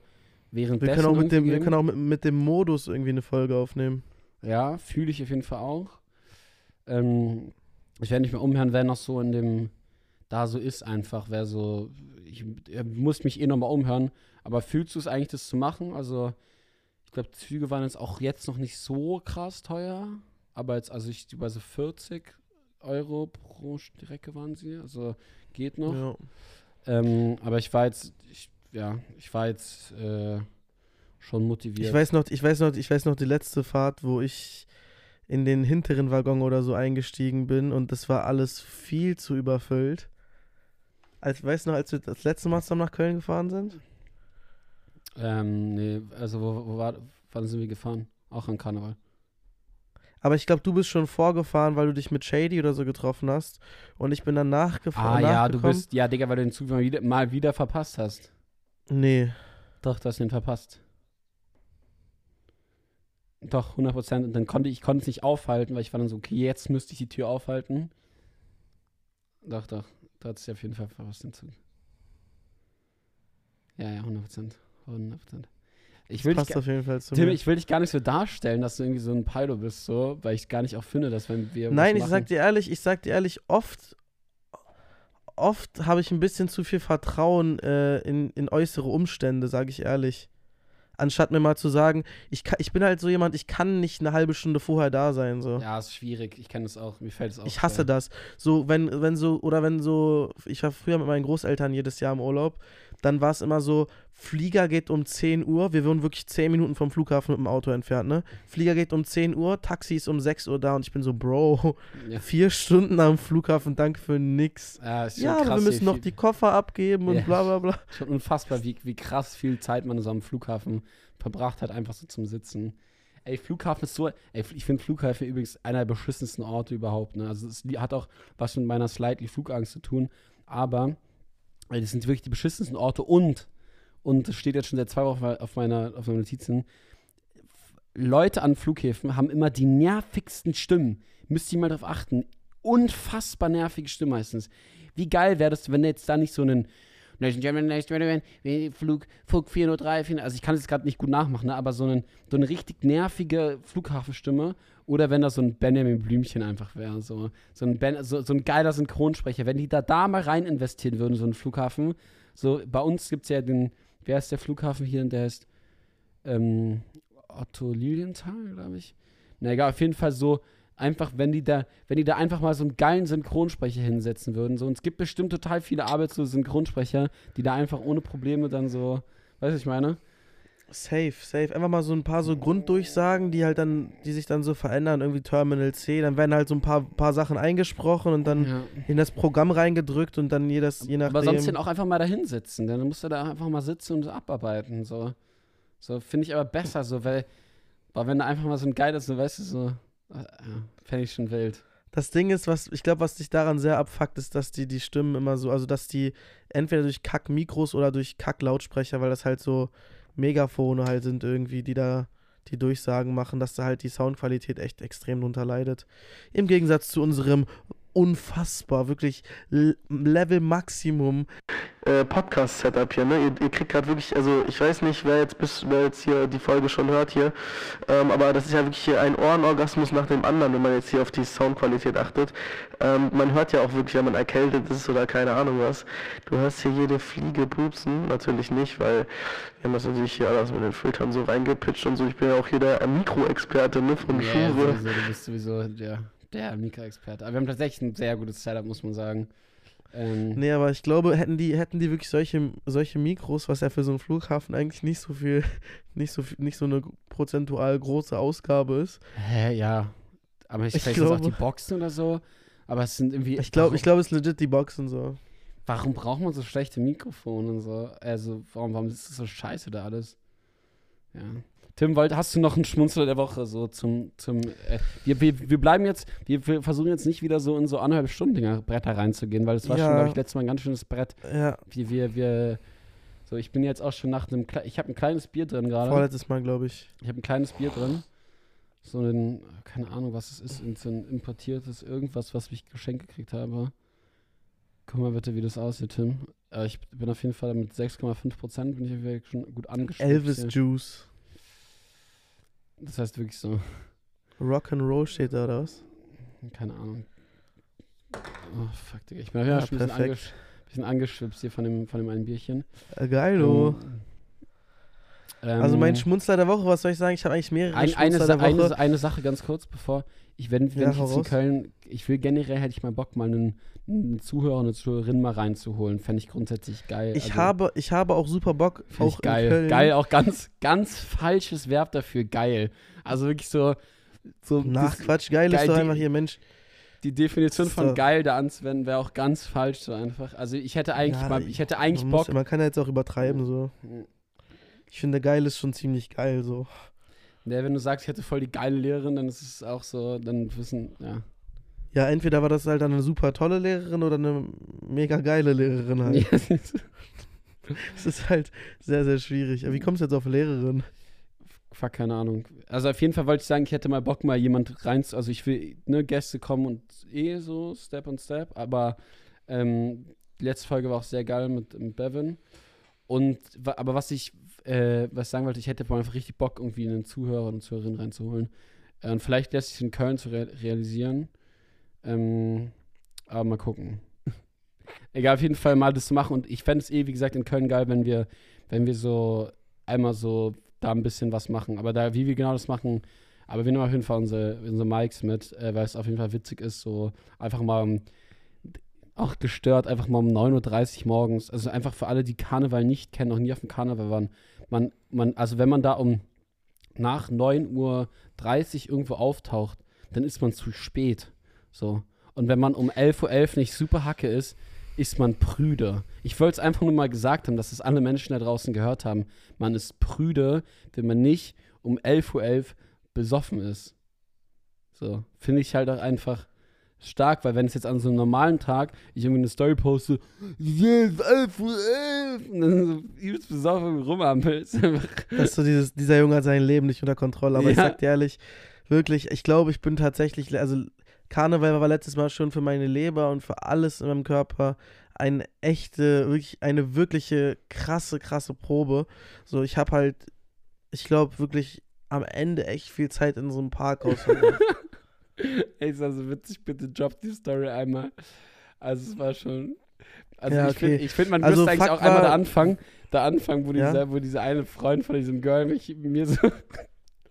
[SPEAKER 1] währenddessen.
[SPEAKER 2] Wir können auch, mit dem, wir können auch mit, mit dem Modus irgendwie eine Folge aufnehmen.
[SPEAKER 1] Ja, fühle ich auf jeden Fall auch. Ähm, ich werde nicht mehr umhören, wer noch so in dem da so ist einfach, wer so, ich, ich muss mich eh nochmal umhören, aber fühlst du es eigentlich, das zu machen? Also, ich glaube, Züge waren jetzt auch jetzt noch nicht so krass teuer, aber jetzt, also ich, über so 40 Euro pro Strecke waren sie, also geht noch. Ja. Ähm, aber ich war jetzt, ich, ja, ich war jetzt äh, schon motiviert.
[SPEAKER 2] Ich weiß noch, ich weiß noch, ich weiß noch die letzte Fahrt, wo ich in den hinteren Waggon oder so eingestiegen bin und das war alles viel zu überfüllt. Als, weißt du noch, als wir das letzte Mal zusammen nach Köln gefahren sind?
[SPEAKER 1] Ähm, nee, also wo, wo war, wann sind wir gefahren? Auch an Karneval.
[SPEAKER 2] Aber ich glaube, du bist schon vorgefahren, weil du dich mit Shady oder so getroffen hast. Und ich bin dann nachgefahren.
[SPEAKER 1] Ah ja, du bist, ja, Digga, weil du den Zug mal wieder, mal wieder verpasst hast.
[SPEAKER 2] Nee.
[SPEAKER 1] Doch, du hast den verpasst. Doch, 100 Prozent. Und dann konnte ich konnte es nicht aufhalten, weil ich war dann so, okay, jetzt müsste ich die Tür aufhalten. Doch, doch. Du hattest ja auf jeden Fall den Zug. Ja, ja, 100 Prozent. 100 Prozent. Ich will,
[SPEAKER 2] passt
[SPEAKER 1] dich,
[SPEAKER 2] auf jeden Fall zu
[SPEAKER 1] Tim,
[SPEAKER 2] mir.
[SPEAKER 1] ich will dich gar nicht so darstellen, dass du irgendwie so ein Pilo bist, so, weil ich gar nicht auch finde, dass wenn wir.
[SPEAKER 2] Nein, ich sag dir ehrlich, ich sag dir ehrlich, oft, oft habe ich ein bisschen zu viel Vertrauen äh, in, in äußere Umstände, sage ich ehrlich anstatt mir mal zu sagen, ich, kann, ich bin halt so jemand, ich kann nicht eine halbe Stunde vorher da sein. So.
[SPEAKER 1] Ja, ist schwierig. Ich kenne das auch. Mir fällt es auch.
[SPEAKER 2] Ich hasse schwer. das. So, wenn, wenn so, oder wenn so, ich war früher mit meinen Großeltern jedes Jahr im Urlaub, dann war es immer so, Flieger geht um 10 Uhr, wir wohnen wirklich 10 Minuten vom Flughafen mit dem Auto entfernt, ne? Flieger geht um 10 Uhr, Taxi ist um 6 Uhr da und ich bin so, Bro, ja. vier Stunden am Flughafen, danke für nix. Ja, ja krass, wir müssen noch die Koffer abgeben und ja. bla bla bla.
[SPEAKER 1] Schon unfassbar, wie, wie krass viel Zeit man so am Flughafen verbracht hat, einfach so zum Sitzen. Ey, Flughafen ist so, ey, ich finde Flughafen übrigens einer der beschissensten Orte überhaupt, ne? Also es hat auch was mit meiner slightly Flugangst zu tun, aber ey, das sind wirklich die beschissensten Orte und und steht jetzt schon seit zwei Wochen auf meiner, auf meiner Notizen, Leute an Flughäfen haben immer die nervigsten Stimmen. Müsst ihr mal drauf achten. Unfassbar nervige Stimmen meistens. Wie geil wäre das, wenn jetzt da nicht so einen Flug, Flug 403, also ich kann es gerade nicht gut nachmachen, ne, aber so, einen, so eine richtig nervige Flughafenstimme oder wenn da so ein Benjamin Blümchen einfach wäre, so, so, ein ben, so, so ein geiler Synchronsprecher, wenn die da, da mal rein investieren würden, so einen Flughafen, so bei uns gibt es ja den, wer ist der Flughafen hier, der heißt ähm, Otto Lilienthal, glaube ich. Na egal, auf jeden Fall so, einfach, wenn die da, wenn die da einfach mal so einen geilen Synchronsprecher hinsetzen würden. So, und es gibt bestimmt total viele arbeitslose Synchronsprecher, die da einfach ohne Probleme dann so, weißt du, ich meine?
[SPEAKER 2] Safe, safe. Einfach mal so ein paar so Grunddurchsagen, die halt dann, die sich dann so verändern, irgendwie Terminal C, dann werden halt so ein paar, paar Sachen eingesprochen und dann ja. in das Programm reingedrückt und dann jedes, je nachdem.
[SPEAKER 1] Aber sonst dann auch einfach mal da hinsitzen, dann musst du da einfach mal sitzen und abarbeiten, so. So finde ich aber besser, so, weil, weil wenn da einfach mal so ein geiles, so, weißt du, so, ja, fände ich schon wild.
[SPEAKER 2] Das Ding ist, was ich glaube, was dich daran sehr abfuckt, ist, dass die die Stimmen immer so, also dass die entweder durch Kack-Mikros oder durch Kack-Lautsprecher, weil das halt so Megafone halt sind irgendwie, die da die Durchsagen machen, dass da halt die Soundqualität echt extrem drunter leidet. Im Gegensatz zu unserem unfassbar, wirklich Level Maximum äh, Podcast-Setup hier, ne? Ihr, ihr kriegt gerade wirklich, also ich weiß nicht, wer jetzt bis, wer jetzt hier die Folge schon hört hier, ähm, aber das ist ja wirklich hier ein Ohrenorgasmus nach dem anderen, wenn man jetzt hier auf die Soundqualität achtet. Ähm, man hört ja auch wirklich, wenn man erkältet ist oder keine Ahnung was. Du hörst hier jede Fliege pupsen, natürlich nicht, weil wir haben das natürlich hier alles mit den Filtern so reingepitcht und so. Ich bin ja auch hier der Mikroexperte, ne, von ja,
[SPEAKER 1] Schuhe. Sowieso, du bist sowieso der, der Mikroexperte. Aber wir haben tatsächlich ein sehr gutes Setup, muss man sagen. Ähm,
[SPEAKER 2] Nee, aber ich glaube, hätten die, hätten die wirklich solche, solche Mikros, was ja für so einen Flughafen eigentlich nicht so viel, nicht so viel, nicht so eine prozentual große Ausgabe ist.
[SPEAKER 1] Hä, ja. Aber ich,
[SPEAKER 2] Ich
[SPEAKER 1] vielleicht sind es auch die
[SPEAKER 2] glaube-
[SPEAKER 1] Boxen oder so. Aber es sind irgendwie.
[SPEAKER 2] Ich glaube, ich glaube, es ist legit die Box und so.
[SPEAKER 1] warum braucht man so schlechte Mikrofone und so? Also, warum, warum ist das so scheiße da alles? Ja. Tim, wollt, hast du noch einen Schmunzler der Woche so zum. zum äh, wir, wir, wir bleiben jetzt, wir, wir versuchen jetzt nicht wieder so in so anderthalb Stunden Bretter reinzugehen, weil das war schon,
[SPEAKER 2] Ja.
[SPEAKER 1] glaube ich, letztes Mal ein ganz schönes Brett.
[SPEAKER 2] Ja,
[SPEAKER 1] Wir, wir, wir. So, ich bin jetzt auch schon nach einem. Ich habe ein kleines Bier drin gerade.
[SPEAKER 2] vorletztes Mal, glaube ich.
[SPEAKER 1] Ich habe ein kleines Bier drin. So ein, keine Ahnung, was es ist, so ein importiertes irgendwas, was ich geschenkt gekriegt habe. Guck mal bitte, wie das aussieht, Tim. Äh, ich bin auf jeden Fall mit 6,5 Prozent, bin ich schon gut angeschrieben.
[SPEAKER 2] Elvis Juice.
[SPEAKER 1] Das heißt wirklich so,
[SPEAKER 2] Rock'n'Roll steht da, oder was?
[SPEAKER 1] keine Ahnung. Oh, fuck, Digga. Ich bin
[SPEAKER 2] Ja,
[SPEAKER 1] schon ein bisschen, angesch bisschen angeschwipst hier von dem, von dem einen Bierchen.
[SPEAKER 2] Äh, geilo.
[SPEAKER 1] Ähm,
[SPEAKER 2] Also mein Schmunzler der Woche, was soll ich sagen? Ich habe eigentlich mehrere
[SPEAKER 1] Ein, eine,
[SPEAKER 2] Schmunzler
[SPEAKER 1] Sa
[SPEAKER 2] der Woche.
[SPEAKER 1] eine, eine Sache ganz kurz, bevor ich, wenn, wenn
[SPEAKER 2] Ja,
[SPEAKER 1] ich jetzt in. Köln, ich will generell, hätte ich mal Bock, mal einen, einen Zuhörer, eine Zuhörerin mal reinzuholen. Fände ich grundsätzlich geil.
[SPEAKER 2] ich,
[SPEAKER 1] Also,
[SPEAKER 2] habe, ich habe auch super Bock, auch
[SPEAKER 1] geil. Geil, auch ganz, ganz falsches Verb dafür, geil. Also wirklich so, so
[SPEAKER 2] Nach
[SPEAKER 1] das-
[SPEAKER 2] Quatsch, geil,
[SPEAKER 1] geil,
[SPEAKER 2] ist doch einfach hier, Mensch.
[SPEAKER 1] die Definition von geil da anzuwenden, wäre auch ganz falsch so einfach. Also ich hätte eigentlich
[SPEAKER 2] Ja,
[SPEAKER 1] mal, ich hätte eigentlich
[SPEAKER 2] man,
[SPEAKER 1] Bock.
[SPEAKER 2] muss, man kann ja jetzt auch übertreiben, so. Ich finde, geil ist schon ziemlich geil, so.
[SPEAKER 1] Ja, wenn du sagst, ich hätte voll die geile Lehrerin, dann ist es auch so, dann wissen, ja.
[SPEAKER 2] Ja, entweder war das halt eine super tolle Lehrerin oder eine mega geile Lehrerin halt. Das ist halt sehr, sehr schwierig. Aber wie kommst du jetzt auf Lehrerin?
[SPEAKER 1] Fuck, keine Ahnung. Also auf jeden Fall wollte ich sagen, ich hätte mal Bock, mal jemand rein also ich will, ne, Gäste kommen und eh so Step on Step, aber ähm, die letzte Folge war auch sehr geil mit, mit Bevan. Und, aber was ich, äh, was ich sagen wollte, ich hätte mal einfach richtig Bock, irgendwie einen Zuhörer und Zuhörerin reinzuholen. Äh, und vielleicht lässt sich in Köln zu re realisieren. Ähm, aber mal gucken. Egal, auf jeden Fall mal das zu machen. Und ich fände es eh, wie gesagt, in Köln geil, wenn wir, wenn wir so einmal so da ein bisschen was machen. Aber da, wie wir genau das machen, aber wir nehmen auf jeden Fall unsere, unsere Mics mit, äh, weil es auf jeden Fall witzig ist, so einfach mal auch gestört, einfach mal um 9.30 Uhr morgens. Also einfach für alle, die Karneval nicht kennen, noch nie auf dem Karneval waren. Man, man, also wenn man da um nach 9.30 Uhr irgendwo auftaucht, dann ist man zu spät. So. Und wenn man um 11.11 Uhr nicht super Hacke ist, ist man prüde. Ich wollte es einfach nur mal gesagt haben, dass es alle Menschen da draußen gehört haben. Man ist prüde, wenn man nicht um 11.11 Uhr besoffen ist. So, finde ich halt auch einfach stark, weil wenn es jetzt an so einem normalen Tag ich irgendwie eine Story poste, yes, 11 Uhr 11, und dann so übelst besoffen rumampelst.
[SPEAKER 2] Dass so dieses, dieser Junge hat sein Leben nicht unter Kontrolle. Aber ich
[SPEAKER 1] Ja.
[SPEAKER 2] sag dir ehrlich, wirklich, ich glaube, ich bin tatsächlich, also Karneval war letztes Mal schon für meine Leber und für alles in meinem Körper eine echte, wirklich, eine wirkliche krasse, krasse Probe. So, ich habe halt, ich glaube wirklich am Ende echt viel Zeit in so einem Parkhaus verbracht.
[SPEAKER 1] Ey, ist also witzig, bitte drop die Story einmal. Also es war schon. Also
[SPEAKER 2] Ja,
[SPEAKER 1] ich finde,
[SPEAKER 2] okay.
[SPEAKER 1] ich find, man
[SPEAKER 2] Also
[SPEAKER 1] müsste eigentlich
[SPEAKER 2] Fakt
[SPEAKER 1] auch einmal da anfangen, da anfangen, wo,
[SPEAKER 2] Ja?
[SPEAKER 1] dieser, wo dieser eine Freund von diesem Girl mich mir so.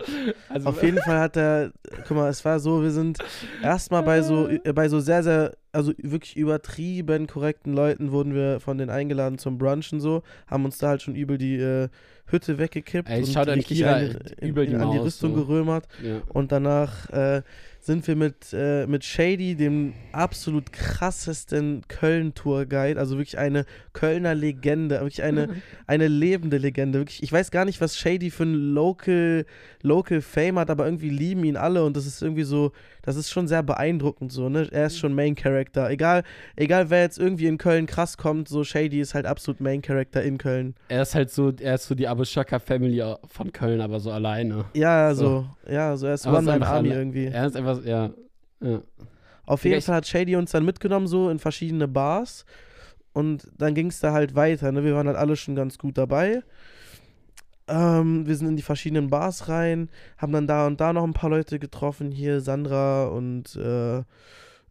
[SPEAKER 1] also
[SPEAKER 2] Auf jeden Fall hat er, guck mal, es war so, wir sind erstmal bei so, äh, bei so sehr, sehr, also wirklich übertrieben korrekten Leuten wurden wir von denen eingeladen zum Brunchen so, haben uns da halt schon übel die äh, Hütte weggekippt
[SPEAKER 1] Ey,
[SPEAKER 2] und
[SPEAKER 1] schaut Kira
[SPEAKER 2] eine-
[SPEAKER 1] über die
[SPEAKER 2] an die Rüstung
[SPEAKER 1] so.
[SPEAKER 2] gerömert.
[SPEAKER 1] ja.
[SPEAKER 2] Und danach äh, sind wir mit, äh, mit Shady, dem absolut krassesten Köln-Tour-Guide, also wirklich eine Kölner Legende, wirklich eine, eine lebende Legende. Wirklich, ich weiß gar nicht, was Shady für ein Local, Local Fame hat, aber irgendwie lieben ihn alle und das ist irgendwie so, das ist schon sehr beeindruckend so, ne? Er ist schon Main Character. Egal, egal wer jetzt irgendwie in Köln krass kommt, so Shady ist halt absolut Main Character in Köln.
[SPEAKER 1] Er ist halt so, er ist so die Abu Shaka Family von Köln, aber so alleine.
[SPEAKER 2] Ja,
[SPEAKER 1] So.
[SPEAKER 2] so, ja, so er ist
[SPEAKER 1] Aber so
[SPEAKER 2] One-Man
[SPEAKER 1] einfach
[SPEAKER 2] Army
[SPEAKER 1] alle-
[SPEAKER 2] irgendwie.
[SPEAKER 1] Er ist einfach, ja. ja.
[SPEAKER 2] Auf jeden Fall hat Shady uns dann mitgenommen, so in verschiedene Bars. Und dann ging es da halt weiter. Ne? Wir waren halt alle schon ganz gut dabei. Ähm, wir sind in die verschiedenen Bars rein, haben dann da und da noch ein paar Leute getroffen. Hier Sandra und äh,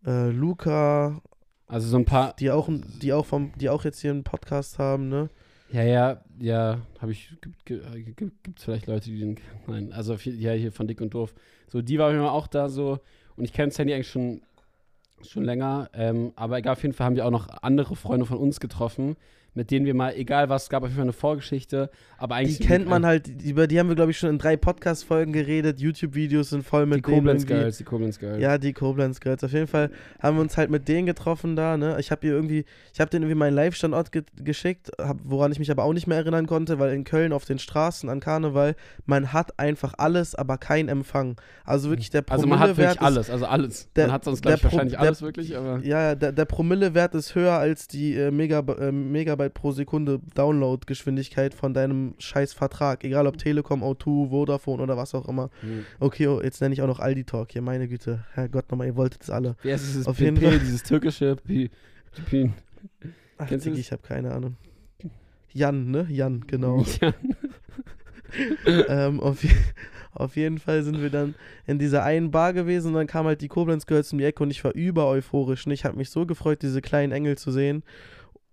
[SPEAKER 2] äh, Luca,
[SPEAKER 1] Also so ein paar,
[SPEAKER 2] die auch, die, auch vom, die auch jetzt hier einen Podcast haben. Ne?
[SPEAKER 1] Ja, ja, ja, habe ich, gibt es gibt, vielleicht Leute, die den, nein, also ja, hier von Dick und Doof. So, die war immer auch da so, und ich kenne Sandy eigentlich schon Schon länger. Ähm, aber egal, auf jeden Fall haben wir auch noch andere Freunde von uns getroffen, mit denen wir mal, egal was, es gab auf jeden Fall eine Vorgeschichte, aber eigentlich.
[SPEAKER 2] Die kennt man halt, über die haben wir, glaube ich, schon in drei Podcast-Folgen geredet. YouTube-Videos sind voll mit
[SPEAKER 1] Die
[SPEAKER 2] denen
[SPEAKER 1] Koblenz. Girls, die Koblenz Girls.
[SPEAKER 2] Ja, die Koblenz Girls. Auf jeden Fall haben wir uns halt mit denen getroffen da, ne? Ich habe ihr irgendwie, ich habe denen irgendwie meinen Live-Standort ge geschickt, hab, woran ich mich aber auch nicht mehr erinnern konnte, weil in Köln auf den Straßen an Karneval, man hat einfach alles, aber kein Empfang. Also wirklich der
[SPEAKER 1] also man hat
[SPEAKER 2] Promillewert
[SPEAKER 1] wirklich alles, also alles.
[SPEAKER 2] der-
[SPEAKER 1] man hat sonst,
[SPEAKER 2] der
[SPEAKER 1] glaube ich,
[SPEAKER 2] Pro-
[SPEAKER 1] wahrscheinlich
[SPEAKER 2] der-
[SPEAKER 1] alles wirklich, aber.
[SPEAKER 2] ja, der, der Promillewert ist höher als die äh, Megab äh, Megabyte pro Sekunde Download-Geschwindigkeit von deinem scheiß Vertrag. Egal ob Telekom, O2, Vodafone oder was auch immer.
[SPEAKER 1] Hm.
[SPEAKER 2] Okay, oh, jetzt nenne ich auch noch Aldi Talk hier, meine Güte. Herrgott nochmal, ihr wolltet es alle.
[SPEAKER 1] Wie heißt dieses
[SPEAKER 2] Auf jeden Fall.
[SPEAKER 1] dieses türkische Pi, Pi,
[SPEAKER 2] Ach,
[SPEAKER 1] Kennst du
[SPEAKER 2] Diggi,
[SPEAKER 1] das?
[SPEAKER 2] ich habe keine Ahnung. Jan, ne? Jan, genau.
[SPEAKER 1] Ja.
[SPEAKER 2] ähm, auf, auf jeden Fall sind wir dann in dieser einen Bar gewesen und dann kam halt die Koblenz Girls um die Ecke und ich war über euphorisch. Und ich habe mich so gefreut, diese kleinen Engel zu sehen.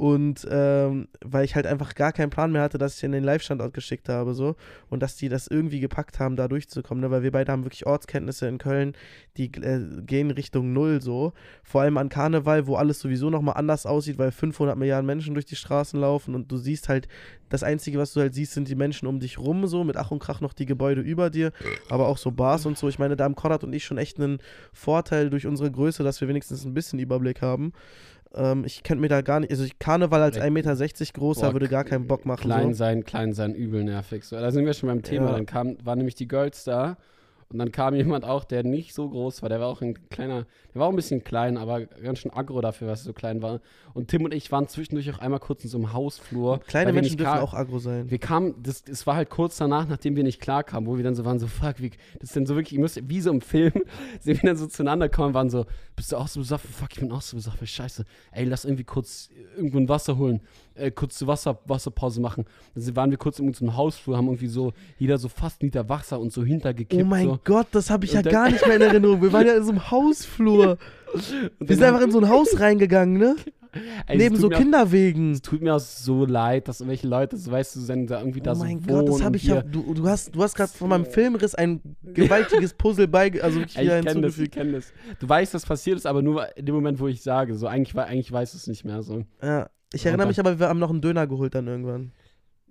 [SPEAKER 2] Und ähm, weil ich halt einfach gar keinen Plan mehr hatte, dass ich in den Live-Standort geschickt habe, so. Und dass die das irgendwie gepackt haben, da durchzukommen, ne? Weil wir beide haben wirklich Ortskenntnisse in Köln, die äh, gehen Richtung Null, so. Vor allem an Karneval, wo alles sowieso nochmal anders aussieht, weil 500 Milliarden Menschen durch die Straßen laufen und du siehst halt, das Einzige, was du halt siehst, sind die Menschen um dich rum, so. Mit Ach und Krach noch die Gebäude über dir, aber auch so Bars und so. Ich meine, da haben Konrad und ich schon echt einen Vorteil durch unsere Größe, dass wir wenigstens ein bisschen Überblick haben. Ähm, ich könnte mir da gar nicht, also Karneval als
[SPEAKER 1] Ey,
[SPEAKER 2] 1,60 Meter großer
[SPEAKER 1] boah,
[SPEAKER 2] würde gar keinen Bock machen.
[SPEAKER 1] Klein
[SPEAKER 2] So.
[SPEAKER 1] sein, klein sein, übel nervig. So, da sind wir schon beim Thema.
[SPEAKER 2] Ja.
[SPEAKER 1] Dann kam, waren nämlich die Girls da und dann kam jemand auch, der nicht so groß war. Der war auch ein kleiner, der war auch ein bisschen klein, aber ganz schön aggro dafür, was er so klein war. Und Tim und ich waren zwischendurch auch einmal kurz in so einem Hausflur.
[SPEAKER 2] Kleine
[SPEAKER 1] weil wir
[SPEAKER 2] Menschen dürfen auch aggro sein.
[SPEAKER 1] Wir kamen, das, das war halt kurz danach, nachdem wir nicht klar kamen, wo wir dann so waren, so fuck, wie, das ist dann so wirklich, ihr müsst, wie so im Film, sind wir dann so zueinander gekommen und waren so, bist du auch so besoffen? Fuck, ich bin auch so besoffen, scheiße. Ey, lass irgendwie kurz irgendwo ein Wasser holen, äh, kurz zur Wasser, Wasserpause machen. Dann waren wir kurz in so einem Hausflur, haben irgendwie so, jeder so fast einen Liter Wasser und so hintergekippt.
[SPEAKER 2] Oh mein
[SPEAKER 1] so.
[SPEAKER 2] Gott, das habe ich ja
[SPEAKER 1] Und dann-
[SPEAKER 2] gar nicht mehr in Erinnerung. Wir waren ja in so einem Hausflur. Wir sind einfach in so ein Haus reingegangen, ne?
[SPEAKER 1] Ey,
[SPEAKER 2] Neben so
[SPEAKER 1] auch-
[SPEAKER 2] Kinderwegen.
[SPEAKER 1] Es tut mir auch so leid, dass irgendwelche Leute, so weißt du, dann da irgendwie da
[SPEAKER 2] Oh
[SPEAKER 1] so
[SPEAKER 2] mein
[SPEAKER 1] wohnen
[SPEAKER 2] Gott, das habe ich ja. Du, du hast, du hast gerade von meinem Filmriss ein gewaltiges Puzzle bei, also wirklich
[SPEAKER 1] Ey, ich kenne das, ich kenne das. Du weißt, dass passiert ist, aber nur in dem Moment, wo ich sage. So, eigentlich, eigentlich weiß es nicht mehr. So.
[SPEAKER 2] Ja, ich erinnere mich aber, wir haben noch einen Döner geholt dann irgendwann.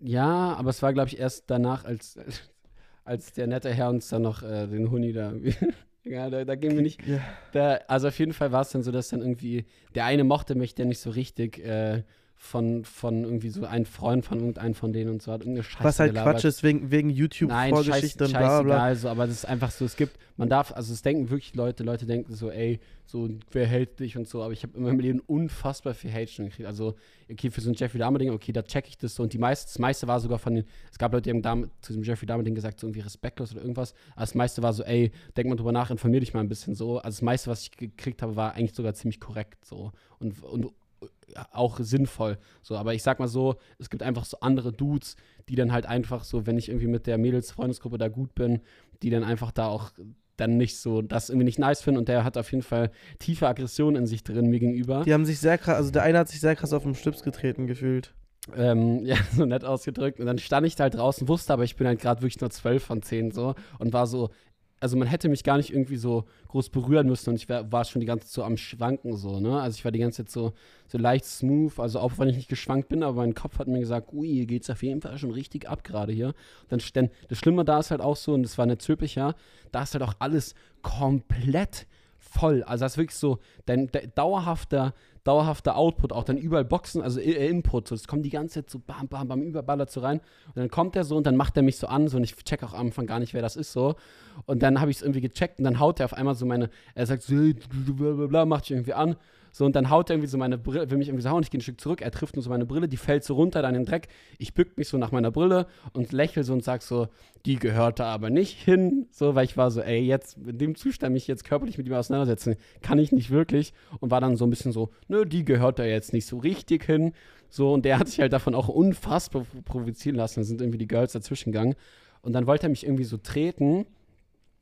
[SPEAKER 1] Ja, aber es war, glaube ich, erst danach, als, als der nette Herr uns dann noch äh, den Huni da. ja, da, da gehen wir nicht.
[SPEAKER 2] Ja.
[SPEAKER 1] Da, also auf jeden Fall war es dann so, dass dann irgendwie der eine mochte mich, der nicht so richtig äh, von, von irgendwie so ein Freund von irgendeinem von denen und so hat irgendeine Scheiße
[SPEAKER 2] Was halt
[SPEAKER 1] gelabert.
[SPEAKER 2] Quatsch ist, wegen, wegen YouTube-Vorgeschichte und bla bla.
[SPEAKER 1] scheißegal, so, aber das ist einfach so, es gibt, man darf, also es denken wirklich Leute, Leute denken so, ey, so, wer hält dich und so, aber ich habe in meinem Leben unfassbar viel Hate schon gekriegt, also, okay, für so ein Jeffrey Dahmer-Ding, okay, da check ich das so und die meiste, das meiste war sogar von den, es gab Leute, die haben Dahmer, zu diesem Jeffrey Dahmer-Ding gesagt, so irgendwie respektlos oder irgendwas, aber das meiste war so, ey, denk mal drüber nach, informier dich mal ein bisschen so, also das meiste, was ich gekriegt habe, war eigentlich sogar ziemlich korrekt, so, und, und auch sinnvoll. So, aber ich sag mal so, es gibt einfach so andere Dudes, die dann halt einfach so, wenn ich irgendwie mit der Mädels-Freundesgruppe da gut bin, die dann einfach da auch dann nicht so, das irgendwie nicht nice finden und der hat auf jeden Fall tiefe Aggression in sich drin mir gegenüber.
[SPEAKER 2] Die haben sich sehr krass, also der eine hat sich sehr krass auf den Schlips getreten gefühlt.
[SPEAKER 1] Ähm, ja, so nett ausgedrückt. Und dann stand ich da halt draußen, wusste aber, ich bin halt gerade wirklich nur 12 von 10 so und war so, also man hätte mich gar nicht irgendwie so groß berühren müssen und ich wär, war schon die ganze Zeit so am Schwanken so, ne? Also ich war die ganze Zeit so, so leicht smooth, also auch wenn ich nicht geschwankt bin, aber mein Kopf hat mir gesagt, ui, hier geht's auf jeden Fall schon richtig ab gerade hier. Dann, dann das Schlimme da ist halt auch so, und das war nicht Zülpich, ja, da ist halt auch alles komplett voll. Also das ist wirklich so dein, de- dauerhafter, dauerhafter Output, auch dann überall Boxen, also äh, Input, so, es kommt die ganze Zeit so bam, bam, bam, überballert so rein. Und dann kommt er so und dann macht er mich so an, so und ich check auch am Anfang gar nicht, wer das ist, so. Und dann habe ich es irgendwie gecheckt und dann haut er auf einmal so meine, er sagt so, blablabla, macht sich irgendwie an. So, und dann haut er irgendwie so meine Brille, will mich irgendwie so hauen, ich gehe ein Stück zurück, er trifft nur so meine Brille, die fällt so runter dann in den Dreck. Ich bück mich so nach meiner Brille und lächel so und sag so, die gehört da aber nicht hin. So, weil ich war so, ey, jetzt in dem Zustand mich jetzt körperlich mit ihm auseinandersetzen, kann ich nicht wirklich. Und war dann so ein bisschen so, nö, die gehört da jetzt nicht so richtig hin. So, und der hat sich halt davon auch unfassbar provozieren lassen. Da sind irgendwie die Girls dazwischen gegangen. Und dann wollte er mich irgendwie so treten,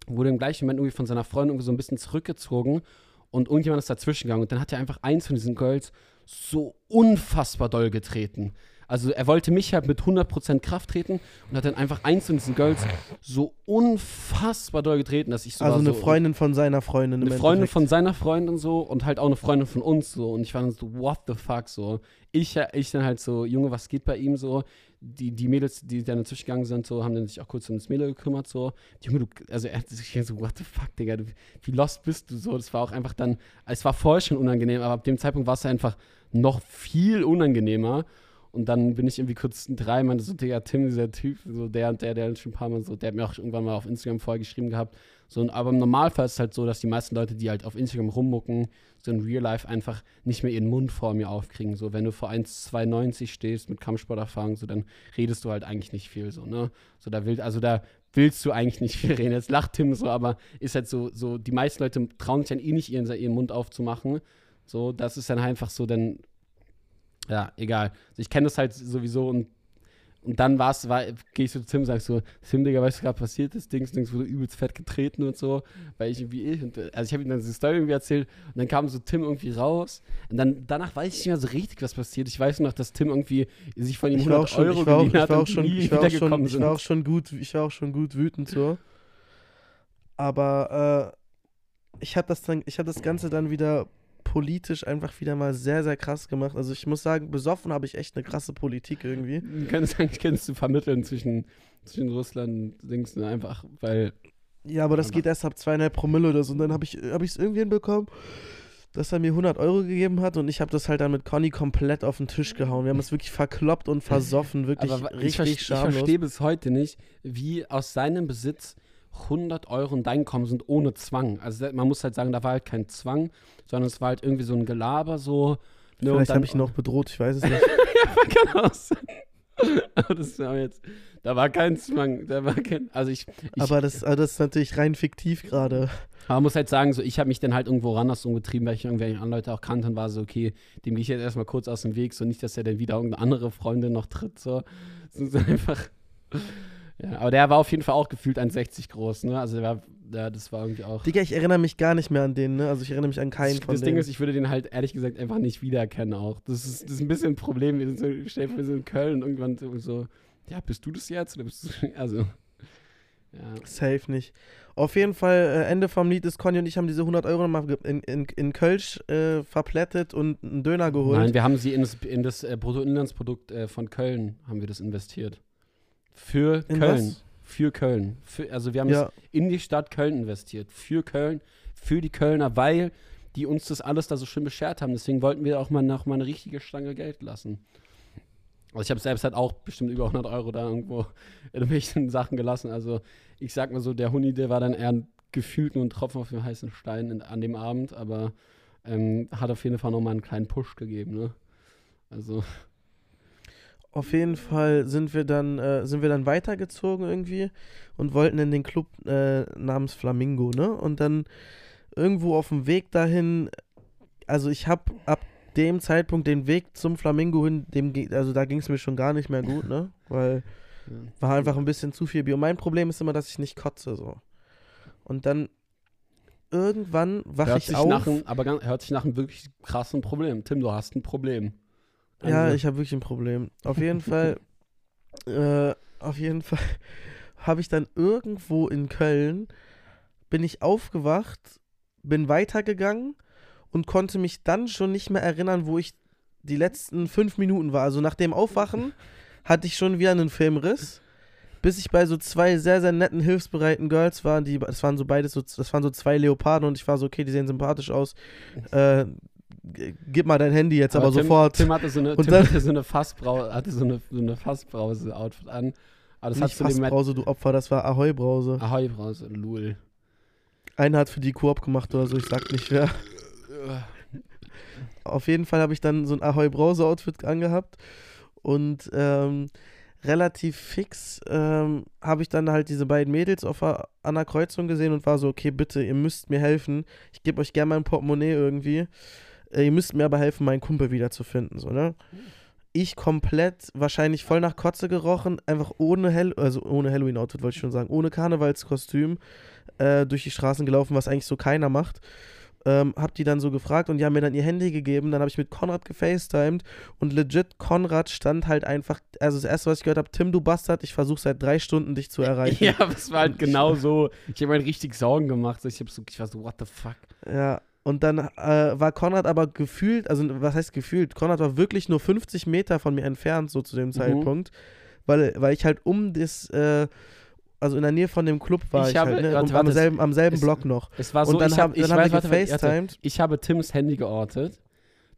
[SPEAKER 1] wurde im gleichen Moment irgendwie von seiner Freundin irgendwie so ein bisschen zurückgezogen und irgendjemand ist dazwischen gegangen und dann hat er einfach eins von diesen Girls so unfassbar doll getreten. Also er wollte mich halt mit 100% Kraft treten und hat dann einfach eins von diesen Girls so unfassbar doll getreten, dass ich so
[SPEAKER 2] Also eine
[SPEAKER 1] so,
[SPEAKER 2] Freundin von seiner Freundin.
[SPEAKER 1] eine Freundin
[SPEAKER 2] Endeffekt.
[SPEAKER 1] von seiner Freundin so und halt auch eine Freundin von uns so. Und ich war dann so, what the fuck so. Ich, ich dann halt so, Junge, was geht bei ihm so? Die, die Mädels, die dann dazwischen gegangen sind, so, haben dann sich auch kurz um das Mädel gekümmert, so. Junge, du, also er hat sich so, what the fuck, Digga, du, wie lost bist du so? Das war auch einfach dann, es war vorher schon unangenehm, aber ab dem Zeitpunkt war es einfach noch viel unangenehmer. Und dann bin ich irgendwie kurz drei, meinte so, Digga, Tim, dieser Typ, so der und der, der schon ein paar Mal so, der hat mir auch irgendwann mal auf Instagram vorher geschrieben gehabt. So, aber im Normalfall ist es halt so, dass die meisten Leute, die halt auf Instagram rummucken, so in Real Life einfach nicht mehr ihren Mund vor mir aufkriegen. So, wenn du vor 1,92 stehst mit Kampfsporterfahrung, so, dann redest du halt eigentlich nicht viel, so, ne? So, da will, also da willst du eigentlich nicht viel reden. Jetzt lacht Tim so, aber ist halt so, so, die meisten Leute trauen sich dann eh nicht, ihren, ihren Mund aufzumachen. So, das ist dann einfach so, dann, ja, egal. Also ich kenne das halt sowieso und, und dann war's, war, gehe ich so zu Tim und sag so, Tim, Digga, weißt du, was gerade passiert ist? Dings, Dings wurde übelst fett getreten und so, weil ich irgendwie, ich, und, also ich habe ihm dann diese Story irgendwie erzählt und dann kam so Tim irgendwie raus und dann, danach weiß ich nicht mehr so richtig, was passiert. Ich weiß nur noch, dass Tim irgendwie sich von ihm
[SPEAKER 2] Ich war auch
[SPEAKER 1] 100
[SPEAKER 2] schon,
[SPEAKER 1] Euro
[SPEAKER 2] ich war auch,
[SPEAKER 1] geliehen hat und
[SPEAKER 2] schon,
[SPEAKER 1] nie
[SPEAKER 2] ich war schon, ich war auch schon gut, ich war auch schon gut wütend so. Aber äh, ich habe das dann, ich habe das Ganze dann wieder politisch einfach wieder mal sehr, sehr krass gemacht. Also ich muss sagen, besoffen habe ich echt eine krasse Politik irgendwie.
[SPEAKER 1] Du kannst eigentlich kannst du vermitteln zwischen, zwischen Russland und Dings, ne, einfach, weil
[SPEAKER 2] Ja, aber das geht erst ab zweieinhalb Promille oder so. Und dann habe ich es hab irgendwie hinbekommen, dass er mir 100 Euro gegeben hat und ich habe das halt dann mit Conny komplett auf den Tisch gehauen. Wir haben es wirklich verkloppt und versoffen, wirklich
[SPEAKER 1] Aber ich,
[SPEAKER 2] richtig
[SPEAKER 1] ich
[SPEAKER 2] schamlos.
[SPEAKER 1] verstehe bis heute nicht, wie aus seinem Besitz 100 Euro in dein kommen sind ohne Zwang. Also man muss halt sagen, da war halt kein Zwang, sondern es war halt irgendwie so ein Gelaber so. Ne,
[SPEAKER 2] Vielleicht habe ich ihn noch bedroht, ich weiß es nicht.
[SPEAKER 1] ja, kann auch sein. Aber das war jetzt, da war kein Zwang, da war kein, also ich, ich
[SPEAKER 2] aber, das, aber das ist natürlich rein fiktiv gerade.
[SPEAKER 1] aber man muss halt sagen, so ich habe mich dann halt irgendwo anders umgetrieben, weil ich irgendwelche anderen Leute auch kannte und war so, okay, dem gehe ich jetzt erstmal kurz aus dem Weg, so nicht, dass er dann wieder irgendeine andere Freundin noch tritt, so. Das ist einfach, ja, aber der war auf jeden Fall auch gefühlt 1,60 groß, ne, also der war, ja, das war irgendwie auch.
[SPEAKER 2] Digga, ich erinnere mich gar nicht mehr an den, ne? Also ich erinnere mich an keinen
[SPEAKER 1] das
[SPEAKER 2] von
[SPEAKER 1] das
[SPEAKER 2] denen.
[SPEAKER 1] Ding ist, ich würde den halt ehrlich gesagt einfach nicht wiedererkennen auch. Das ist, das ist ein bisschen ein Problem. Wir sind so, stell wir sind in Köln und irgendwann so, ja, bist du das jetzt? Oder bist du, also, ja.
[SPEAKER 2] Safe nicht. Auf jeden Fall, äh, Ende vom Lied ist Conny und ich haben diese 100 Euro nochmal in, in, in Kölsch äh, verplättet und einen Döner geholt.
[SPEAKER 1] Nein, wir haben sie in das, in das äh, Bruttoinlandsprodukt äh, von Köln, haben wir das investiert. Für
[SPEAKER 2] In
[SPEAKER 1] Köln.
[SPEAKER 2] was?
[SPEAKER 1] Für Köln. Für, also wir haben
[SPEAKER 2] ja,
[SPEAKER 1] es in die Stadt Köln investiert. Für Köln, für die Kölner, weil die uns das alles da so schön beschert haben. Deswegen wollten wir auch mal noch mal eine richtige Stange Geld lassen. Also ich habe selbst halt auch bestimmt über 100 Euro da irgendwo in irgendwelchen Sachen gelassen. Also ich sag mal so, der Huni, der war dann eher gefühlt nur ein Tropfen auf dem heißen Stein in, an dem Abend, aber ähm, hat auf jeden Fall nochmal einen kleinen Push gegeben, ne? Also,
[SPEAKER 2] auf jeden Fall sind wir dann, äh, sind wir dann weitergezogen irgendwie und wollten in den Club äh, namens Flamingo, ne? Und dann irgendwo auf dem Weg dahin, also ich habe ab dem Zeitpunkt den Weg zum Flamingo hin, dem, also da ging es mir schon gar nicht mehr gut, ne? Weil
[SPEAKER 1] ja.
[SPEAKER 2] war einfach ein bisschen zu viel Bier. Und mein Problem ist immer, dass ich nicht kotze so. Und dann irgendwann wache ich auf.
[SPEAKER 1] nach aber ganz, hört sich nach einem wirklich krassen Problem. Tim, du hast ein Problem.
[SPEAKER 2] Ja,
[SPEAKER 1] Also,
[SPEAKER 2] ich habe wirklich ein Problem. Auf jeden Fall, äh, auf jeden Fall habe ich dann irgendwo in Köln, bin ich aufgewacht, bin weitergegangen und konnte mich dann schon nicht mehr erinnern, wo ich die letzten fünf Minuten war. Also nach dem Aufwachen hatte ich schon wieder einen Filmriss, bis ich bei so zwei sehr, sehr netten, hilfsbereiten Girls war. Die, das waren so beides so, das waren so zwei Leoparden und ich war so, okay, die sehen sympathisch aus. Äh, gib mal dein Handy jetzt, aber,
[SPEAKER 1] Tim,
[SPEAKER 2] sofort.
[SPEAKER 1] Tim hatte so eine,
[SPEAKER 2] Und
[SPEAKER 1] Tim
[SPEAKER 2] dann-
[SPEAKER 1] hatte so eine Fassbrause, hatte so eine, so eine Fassbrause-Outfit an. Aber das
[SPEAKER 2] nicht Fassbrause, du Opfer, das war Ahoi-Brause.
[SPEAKER 1] Ahoi-Brause, Lul.
[SPEAKER 2] Einer hat für die Koop gemacht oder so, ich sag nicht wer. Auf jeden Fall habe ich dann so ein Ahoi-Brause-Outfit angehabt und ähm, relativ fix ähm, habe ich dann halt diese beiden Mädels auf an der Kreuzung gesehen und war so, okay, bitte, ihr müsst mir helfen. Ich gebe euch gerne mein Portemonnaie irgendwie. Äh, ihr müsst mir aber helfen, meinen Kumpel wiederzufinden, so, ne? Ich komplett, wahrscheinlich voll nach Kotze gerochen, einfach ohne Hell also ohne Halloween-Outfit wollte ich schon sagen, ohne Karnevalskostüm äh, durch die Straßen gelaufen, was eigentlich so keiner macht. ähm, hab die dann so gefragt und die haben mir dann ihr Handy gegeben. Dann habe ich mit Konrad gefacetimed und legit Konrad stand halt einfach, also das erste, was ich gehört habe, Tim, du Bastard, ich versuche seit drei Stunden dich zu erreichen.
[SPEAKER 1] Ja, das war halt genau so. Ich habe mir halt richtig Sorgen gemacht. Ich, hab so, ich war so, what the fuck?
[SPEAKER 2] Ja, und dann äh, war Konrad aber gefühlt, also was heißt gefühlt? Konrad war wirklich nur 50 Meter von mir entfernt, so zu dem Zeitpunkt, weil, weil ich halt um das, äh, also in der Nähe von dem Club war
[SPEAKER 1] Ich
[SPEAKER 2] ich,
[SPEAKER 1] habe-
[SPEAKER 2] halt, ne?
[SPEAKER 1] warte, warte,
[SPEAKER 2] am selben, am selben
[SPEAKER 1] es-
[SPEAKER 2] Block noch.
[SPEAKER 1] Es war so,
[SPEAKER 2] und dann,
[SPEAKER 1] ich
[SPEAKER 2] hab,
[SPEAKER 1] habe ich
[SPEAKER 2] dann haben
[SPEAKER 1] weiß,
[SPEAKER 2] wir
[SPEAKER 1] warte.
[SPEAKER 2] gefacetimed.
[SPEAKER 1] Ich habe Tims Handy geortet.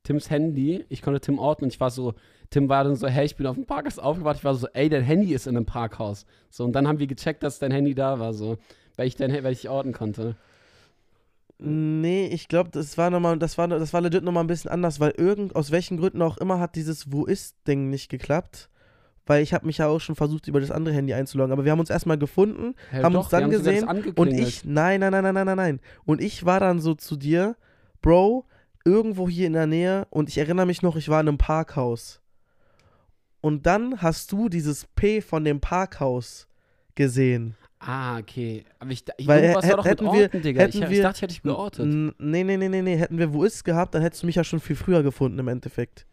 [SPEAKER 1] Tims Handy, ich konnte Tim orten und ich war so, Tim war dann so, hey, ich bin auf dem Parkhaus aufgewacht. Ich war so, ey, dein Handy ist in einem Parkhaus. So, und dann haben wir gecheckt, dass dein Handy da war, so, weil ich dein, weil ich orten konnte.
[SPEAKER 2] Nee, ich glaube, das war nochmal, das war, das war legit nochmal ein bisschen anders, weil irgend, aus welchen Gründen auch immer hat dieses Wo ist-Ding nicht geklappt. Weil ich habe mich ja auch schon versucht, über das andere Handy einzuloggen. Aber wir haben uns erstmal gefunden
[SPEAKER 1] Hey,
[SPEAKER 2] Haben
[SPEAKER 1] doch,
[SPEAKER 2] uns dann
[SPEAKER 1] das
[SPEAKER 2] gesehen und ich, nein, nein, nein, nein, nein, nein, nein. Und ich war dann so zu dir, Bro, irgendwo hier in der Nähe und ich erinnere mich noch, ich war in einem Parkhaus. Und dann hast du dieses P von dem Parkhaus gesehen.
[SPEAKER 1] Ah, okay. Aber ich, ich
[SPEAKER 2] Weil
[SPEAKER 1] irgendwas war doch mit
[SPEAKER 2] hätten wir-
[SPEAKER 1] Orten, Digga. Ich,
[SPEAKER 2] hätten
[SPEAKER 1] ich
[SPEAKER 2] wir-
[SPEAKER 1] dachte, ich hätte dich geortet.
[SPEAKER 2] Nee, nee, nee, nee, nee. Hätten wir Wo ist gehabt, dann hättest du mich ja schon viel früher gefunden im Endeffekt.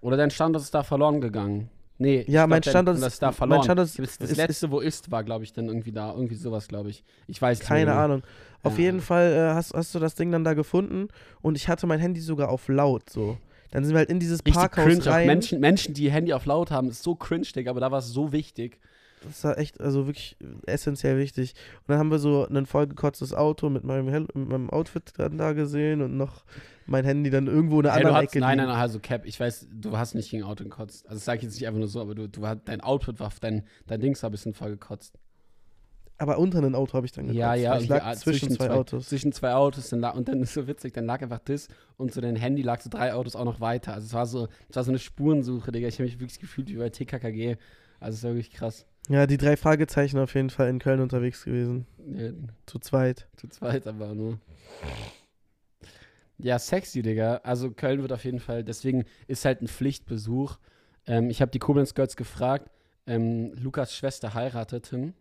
[SPEAKER 1] Oder dein Standort ist da verloren gegangen. Nee,
[SPEAKER 2] Ja, mein
[SPEAKER 1] glaub,
[SPEAKER 2] Standort ist-
[SPEAKER 1] da
[SPEAKER 2] mein
[SPEAKER 1] verloren.
[SPEAKER 2] Standort ist-
[SPEAKER 1] das das
[SPEAKER 2] ist-
[SPEAKER 1] letzte, wo ist, war, glaube ich, dann irgendwie da. Irgendwie sowas, glaube ich. Ich weiß nicht
[SPEAKER 2] Keine. Ahnung. Auf
[SPEAKER 1] Ja.
[SPEAKER 2] jeden Fall äh, hast, hast du das Ding dann da gefunden und ich hatte mein Handy sogar auf laut so. Dann sind wir halt in dieses
[SPEAKER 1] Richtig
[SPEAKER 2] Parkhaus
[SPEAKER 1] cringe.
[SPEAKER 2] Rein.
[SPEAKER 1] Menschen, Menschen, die Handy auf laut haben, ist so cringe, Digga, aber da war es so wichtig.
[SPEAKER 2] Das war echt, also wirklich essentiell wichtig. Und dann haben wir so ein vollgekotztes Auto mit meinem, Hel mit meinem Outfit dann da gesehen und noch mein Handy dann irgendwo in der
[SPEAKER 1] Hey,
[SPEAKER 2] anderen
[SPEAKER 1] hast,
[SPEAKER 2] Ecke
[SPEAKER 1] nein, nein, nein, also Cap, ich weiß, du hast nicht gegen Auto gekotzt. Also das sage ich jetzt nicht einfach nur so, aber du, du hast, dein Outfit war, dein, dein Dings war ein bisschen voll gekotzt.
[SPEAKER 2] Aber unter einem Auto habe ich dann gekotzt.
[SPEAKER 1] Ja, ja,
[SPEAKER 2] Ich lag
[SPEAKER 1] ah,
[SPEAKER 2] zwischen, zwei, Autos.
[SPEAKER 1] Zwischen zwei Autos dann lag, und dann ist so witzig, dann lag einfach das und so dein Handy lag so drei Autos auch noch weiter. Also es war so, es war so eine Spurensuche, Digga. Ich habe mich wirklich gefühlt wie bei TKKG. Also es war wirklich krass.
[SPEAKER 2] Ja, die drei Fragezeichen auf jeden Fall in Köln unterwegs gewesen.
[SPEAKER 1] Ja,
[SPEAKER 2] Zu zweit.
[SPEAKER 1] zu zweit aber nur. Ja, sexy, Digga. Also Köln wird auf jeden Fall, deswegen ist halt ein Pflichtbesuch. Ähm, ich habe die Koblenz Girls gefragt, ähm, Lukas Schwester heiratet Tim,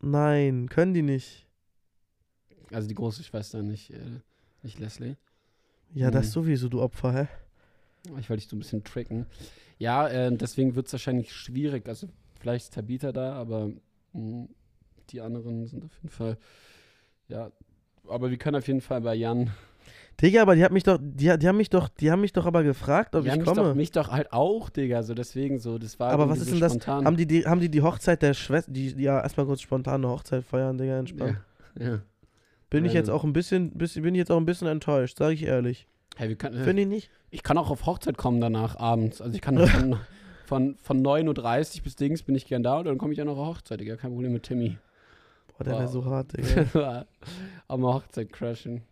[SPEAKER 2] Nein, können die nicht.
[SPEAKER 1] also die große Schwester, nicht, äh, nicht Leslie.
[SPEAKER 2] Ja, das
[SPEAKER 1] Hm.
[SPEAKER 2] sowieso, du Opfer, hä?
[SPEAKER 1] Ich wollte dich so ein bisschen tricken. Ja, äh, deswegen wird es wahrscheinlich schwierig. Also vielleicht ist Tabitha da, aber mh, die anderen sind auf jeden Fall, ja. Aber wir können auf jeden Fall bei Jan.
[SPEAKER 2] Digga, aber die hat mich doch, die, die haben mich doch, die haben mich doch aber gefragt, ob
[SPEAKER 1] Jan
[SPEAKER 2] ich
[SPEAKER 1] mich
[SPEAKER 2] komme.
[SPEAKER 1] doch, mich doch halt auch, Digga. So deswegen so, das war
[SPEAKER 2] Aber was ist
[SPEAKER 1] so
[SPEAKER 2] denn das?
[SPEAKER 1] spontan.
[SPEAKER 2] Haben die, die, haben die die Hochzeit der Schwester, die, die ja erstmal kurz spontan eine Hochzeit feiern, Digga, entspannt.
[SPEAKER 1] ja, ja.
[SPEAKER 2] Bin ich
[SPEAKER 1] Ja,
[SPEAKER 2] jetzt auch ein bisschen, bisschen, bin ich jetzt auch ein bisschen enttäuscht, sage ich ehrlich.
[SPEAKER 1] Hey,
[SPEAKER 2] Finde ich nicht?
[SPEAKER 1] ich kann auch auf Hochzeit kommen danach abends. Also ich kann von, von, von 9.30 Uhr bis Dings bin ich gern da und dann komme ich auch noch auf Hochzeit, Digga. Kein Problem mit Timmy.
[SPEAKER 2] Boah, der wäre so hart, Digga.
[SPEAKER 1] Am Hochzeit crashen.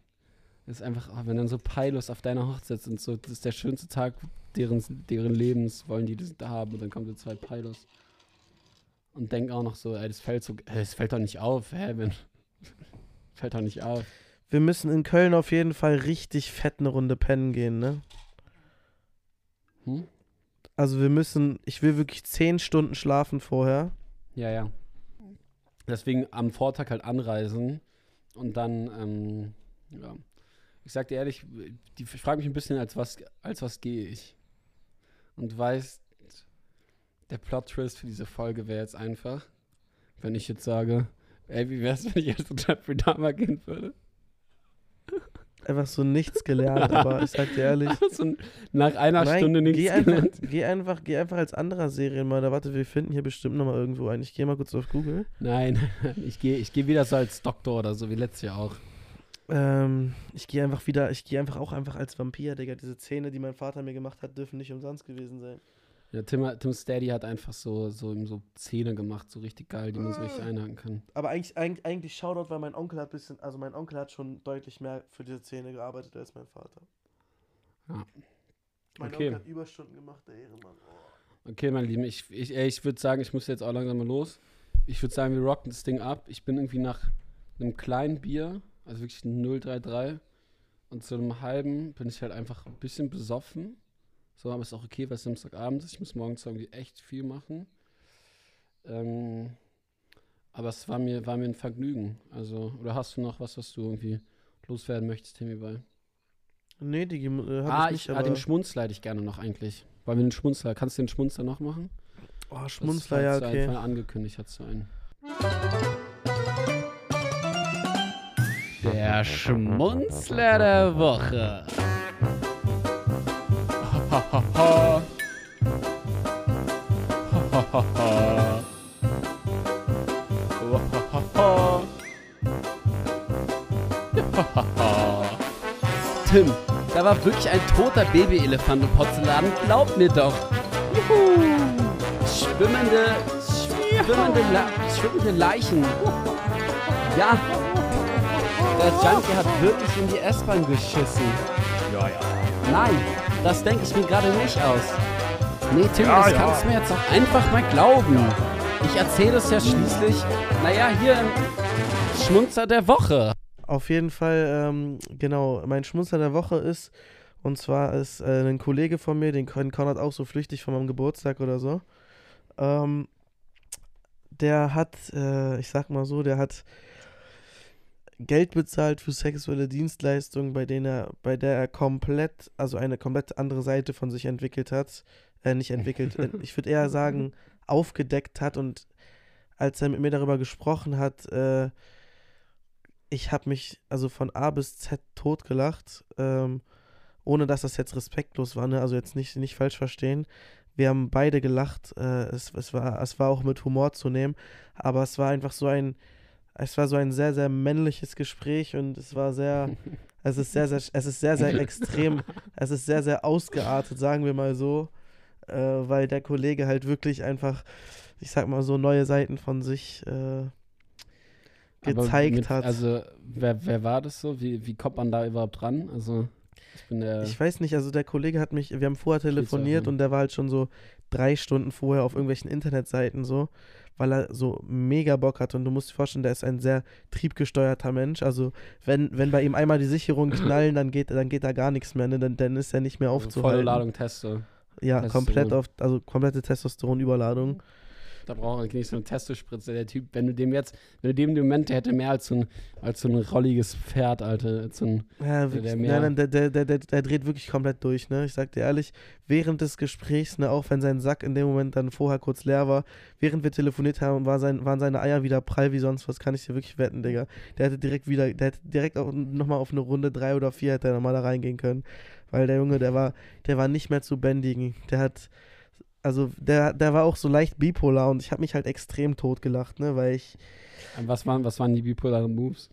[SPEAKER 1] Das ist einfach, oh, wenn dann so Peilos auf deiner Hochzeit sind, so, das ist der schönste Tag deren, deren Lebens, wollen die das da haben und dann kommen so zwei Peilos. Und denken auch noch so, ey, das fällt so, ey, das fällt doch nicht auf, hä, wenn, fällt doch nicht auf.
[SPEAKER 2] Wir müssen in Köln auf jeden Fall richtig fett eine Runde pennen gehen, ne?
[SPEAKER 1] Hm?
[SPEAKER 2] Also wir müssen, ich will wirklich zehn Stunden schlafen vorher.
[SPEAKER 1] Ja, ja. Deswegen am Vortag halt anreisen und dann, ähm, ja. Ich sag dir ehrlich, die, ich frage mich ein bisschen, als was, als was gehe ich. Und weißt, der Plot-Twist für diese Folge wäre jetzt einfach, wenn ich jetzt sage, ey, wie wär's, wenn ich als Jeffrey Dahmer gehen würde?
[SPEAKER 2] Einfach so nichts gelernt, aber ich sag dir ehrlich.
[SPEAKER 1] so ein- nach einer
[SPEAKER 2] Nein,
[SPEAKER 1] Stunde
[SPEAKER 2] geh
[SPEAKER 1] nichts
[SPEAKER 2] einfach,
[SPEAKER 1] gelernt.
[SPEAKER 2] geh einfach, geh einfach als anderer Serienmörder. Warte, wir finden hier bestimmt nochmal irgendwo einen. Ich gehe mal kurz auf Google.
[SPEAKER 1] Nein, ich gehe ich geh wieder so als Doktor oder so, wie letztes Jahr auch.
[SPEAKER 2] Ähm, ich gehe einfach wieder, ich gehe einfach auch einfach als Vampir, Digga. Diese Zähne, die mein Vater mir gemacht hat, dürfen nicht umsonst gewesen sein.
[SPEAKER 1] Ja, Tim, Tim Steady hat einfach so, so, so Zähne gemacht, so richtig geil, die man so richtig einhaken kann.
[SPEAKER 2] Aber eigentlich, eigentlich, eigentlich Shoutout, weil mein Onkel hat bisschen, also mein Onkel hat schon deutlich mehr für diese Zähne gearbeitet als mein Vater.
[SPEAKER 1] Ja.
[SPEAKER 2] Mein
[SPEAKER 1] Okay.
[SPEAKER 2] Onkel hat Überstunden gemacht, der Ehrenmann. Oh.
[SPEAKER 1] Okay, mein Lieben, ich, ich, ich würde sagen, ich muss jetzt auch langsam mal los. Ich würde sagen, wir rocken das Ding ab. Ich bin irgendwie nach einem kleinen Bier, also wirklich ein 033, und zu einem halben bin ich halt einfach ein bisschen besoffen. So, aber ist auch okay, weil es Samstagabend ist. Ich muss morgens irgendwie echt viel machen. Ähm, aber es war mir, war mir ein Vergnügen. Also, oder hast du noch was, was du irgendwie loswerden möchtest, Timmy Boy?
[SPEAKER 2] Nee, die äh,
[SPEAKER 1] Ah,
[SPEAKER 2] ich nicht,
[SPEAKER 1] ich, ah, den Schmunzler hätte ich gerne noch eigentlich. Weil wir den Schmunzler, kannst du den Schmunzler noch machen?
[SPEAKER 2] oh, Schmunzler, ja, okay.
[SPEAKER 1] einfach angekündigt, hat so einen. Der Schmunzler der Woche. Tim, da war wirklich ein toter Babyelefant im Porzellan. Glaub mir doch. Juhu. Schwimmende, schwimmende, La schwimmende Leichen. Ja, der Junkie hat wirklich in die S-Bahn geschissen.
[SPEAKER 3] Ja, ja.
[SPEAKER 1] Nein, das denke ich mir gerade nicht aus. Nee, Tim,
[SPEAKER 3] Ja,
[SPEAKER 1] das
[SPEAKER 3] ja.
[SPEAKER 1] kannst du mir jetzt auch einfach mal glauben. Ich erzähle es ja schließlich, naja, hier im Schmunzer der Woche.
[SPEAKER 2] Auf jeden Fall, ähm, genau, mein Schmunzler der Woche ist, und zwar ist äh, ein Kollege von mir, den kennt Konrad auch so flüchtig von meinem Geburtstag oder so. Ähm, der hat, äh, ich sag mal so, der hat Geld bezahlt für sexuelle Dienstleistungen, bei denen er, bei der er komplett, also eine komplett andere Seite von sich entwickelt hat. Äh, nicht entwickelt, äh, ich würde eher sagen, aufgedeckt hat und als er mit mir darüber gesprochen hat, äh, ich habe mich also von A bis Z totgelacht, ähm, ohne dass das jetzt respektlos war, ne? also jetzt nicht, nicht falsch verstehen. Wir haben beide gelacht, äh, es, es, war, es war auch mit Humor zu nehmen, aber es war einfach so ein, es war so ein sehr, sehr männliches Gespräch und es war sehr, es ist sehr, sehr, es ist sehr, sehr extrem, es ist sehr, sehr ausgeartet, sagen wir mal so, äh, weil der Kollege halt wirklich einfach, ich sag mal so, neue Seiten von sich äh, gezeigt
[SPEAKER 1] mit,
[SPEAKER 2] hat.
[SPEAKER 1] Also, wer, wer war das so? Wie, wie kommt man da überhaupt ran? Also, ich bin der.
[SPEAKER 2] Ich weiß nicht, also der Kollege hat mich, wir haben vorher telefoniert und der war halt schon so drei Stunden vorher auf irgendwelchen Internetseiten so, weil er so mega Bock hat und du musst dir vorstellen, der ist ein sehr triebgesteuerter Mensch, also wenn, wenn bei ihm einmal die Sicherungen knallen, dann geht, dann geht da gar nichts mehr, ne? dann, dann ist er nicht mehr
[SPEAKER 1] also
[SPEAKER 2] aufzuhalten.
[SPEAKER 1] volle Ladung Testo.
[SPEAKER 2] Ja, komplett
[SPEAKER 1] Testosteron.
[SPEAKER 2] auf, also komplette Testosteronüberladung.
[SPEAKER 1] Da braucht er nicht so eine Testospritze. Der Typ, wenn du dem jetzt, wenn du dem Moment, der hätte mehr als so ein, als so ein rolliges Pferd, Alter. Als so ein,
[SPEAKER 2] Ja, wirklich,
[SPEAKER 1] der
[SPEAKER 2] nein,
[SPEAKER 1] mehr-
[SPEAKER 2] nein, der, der, der, der, der dreht wirklich komplett durch, ne? Ich sag dir ehrlich, während des Gesprächs, ne, auch wenn sein Sack in dem Moment dann vorher kurz leer war, während wir telefoniert haben, war sein, waren seine Eier wieder prall wie sonst was, kann ich dir wirklich wetten, Digga. Der hätte direkt wieder, der hätte direkt auch nochmal auf eine Runde drei oder vier hätte er nochmal da reingehen können. Weil der Junge, der war, der war nicht mehr zu bändigen. Der hat, also der, der war auch so leicht bipolar und ich habe mich halt extrem totgelacht, ne, weil ich,
[SPEAKER 1] was, waren, was waren die bipolaren Moves?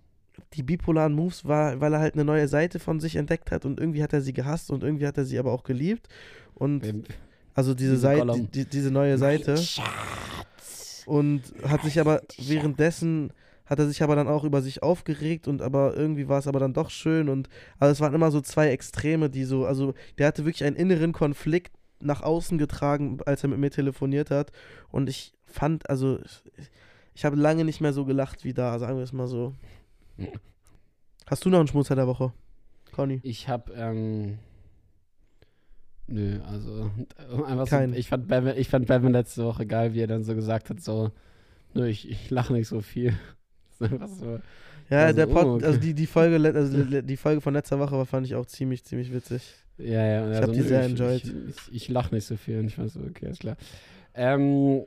[SPEAKER 2] die bipolaren Moves war, weil er halt eine neue Seite von sich entdeckt hat und irgendwie hat er sie gehasst und irgendwie hat er sie aber auch geliebt. Und also diese
[SPEAKER 1] Diese
[SPEAKER 2] Seite, die, diese neue Seite. Und hat sich aber währenddessen hat er sich aber dann auch über sich aufgeregt und aber irgendwie war es aber dann doch schön und also es waren immer so zwei Extreme, die so, also der hatte wirklich einen inneren Konflikt nach außen getragen, als er mit mir telefoniert hat und ich fand, also ich, ich habe lange nicht mehr so gelacht wie da, sagen wir es mal so. Hast du noch einen Schmutzer der Woche, Conny?
[SPEAKER 1] Ich hab, ähm. Nö, also. Einfach
[SPEAKER 2] Kein.
[SPEAKER 1] so, ich, fand Bevan, ich fand Bevan letzte Woche geil, wie er dann so gesagt hat: so, nö, ich, ich lache nicht so viel. Das ist einfach so.
[SPEAKER 2] Ja,
[SPEAKER 1] Also,
[SPEAKER 2] der Pod,
[SPEAKER 1] oh, okay.
[SPEAKER 2] also die, die Folge, also die Folge von letzter Woche war, fand ich auch ziemlich, ziemlich witzig.
[SPEAKER 1] Ja, ja. und
[SPEAKER 2] Ich hab
[SPEAKER 1] so,
[SPEAKER 2] die sehr
[SPEAKER 1] ich,
[SPEAKER 2] enjoyed.
[SPEAKER 1] Ich, ich, ich lache nicht so viel. Und ich war so, okay, ist klar. Ähm,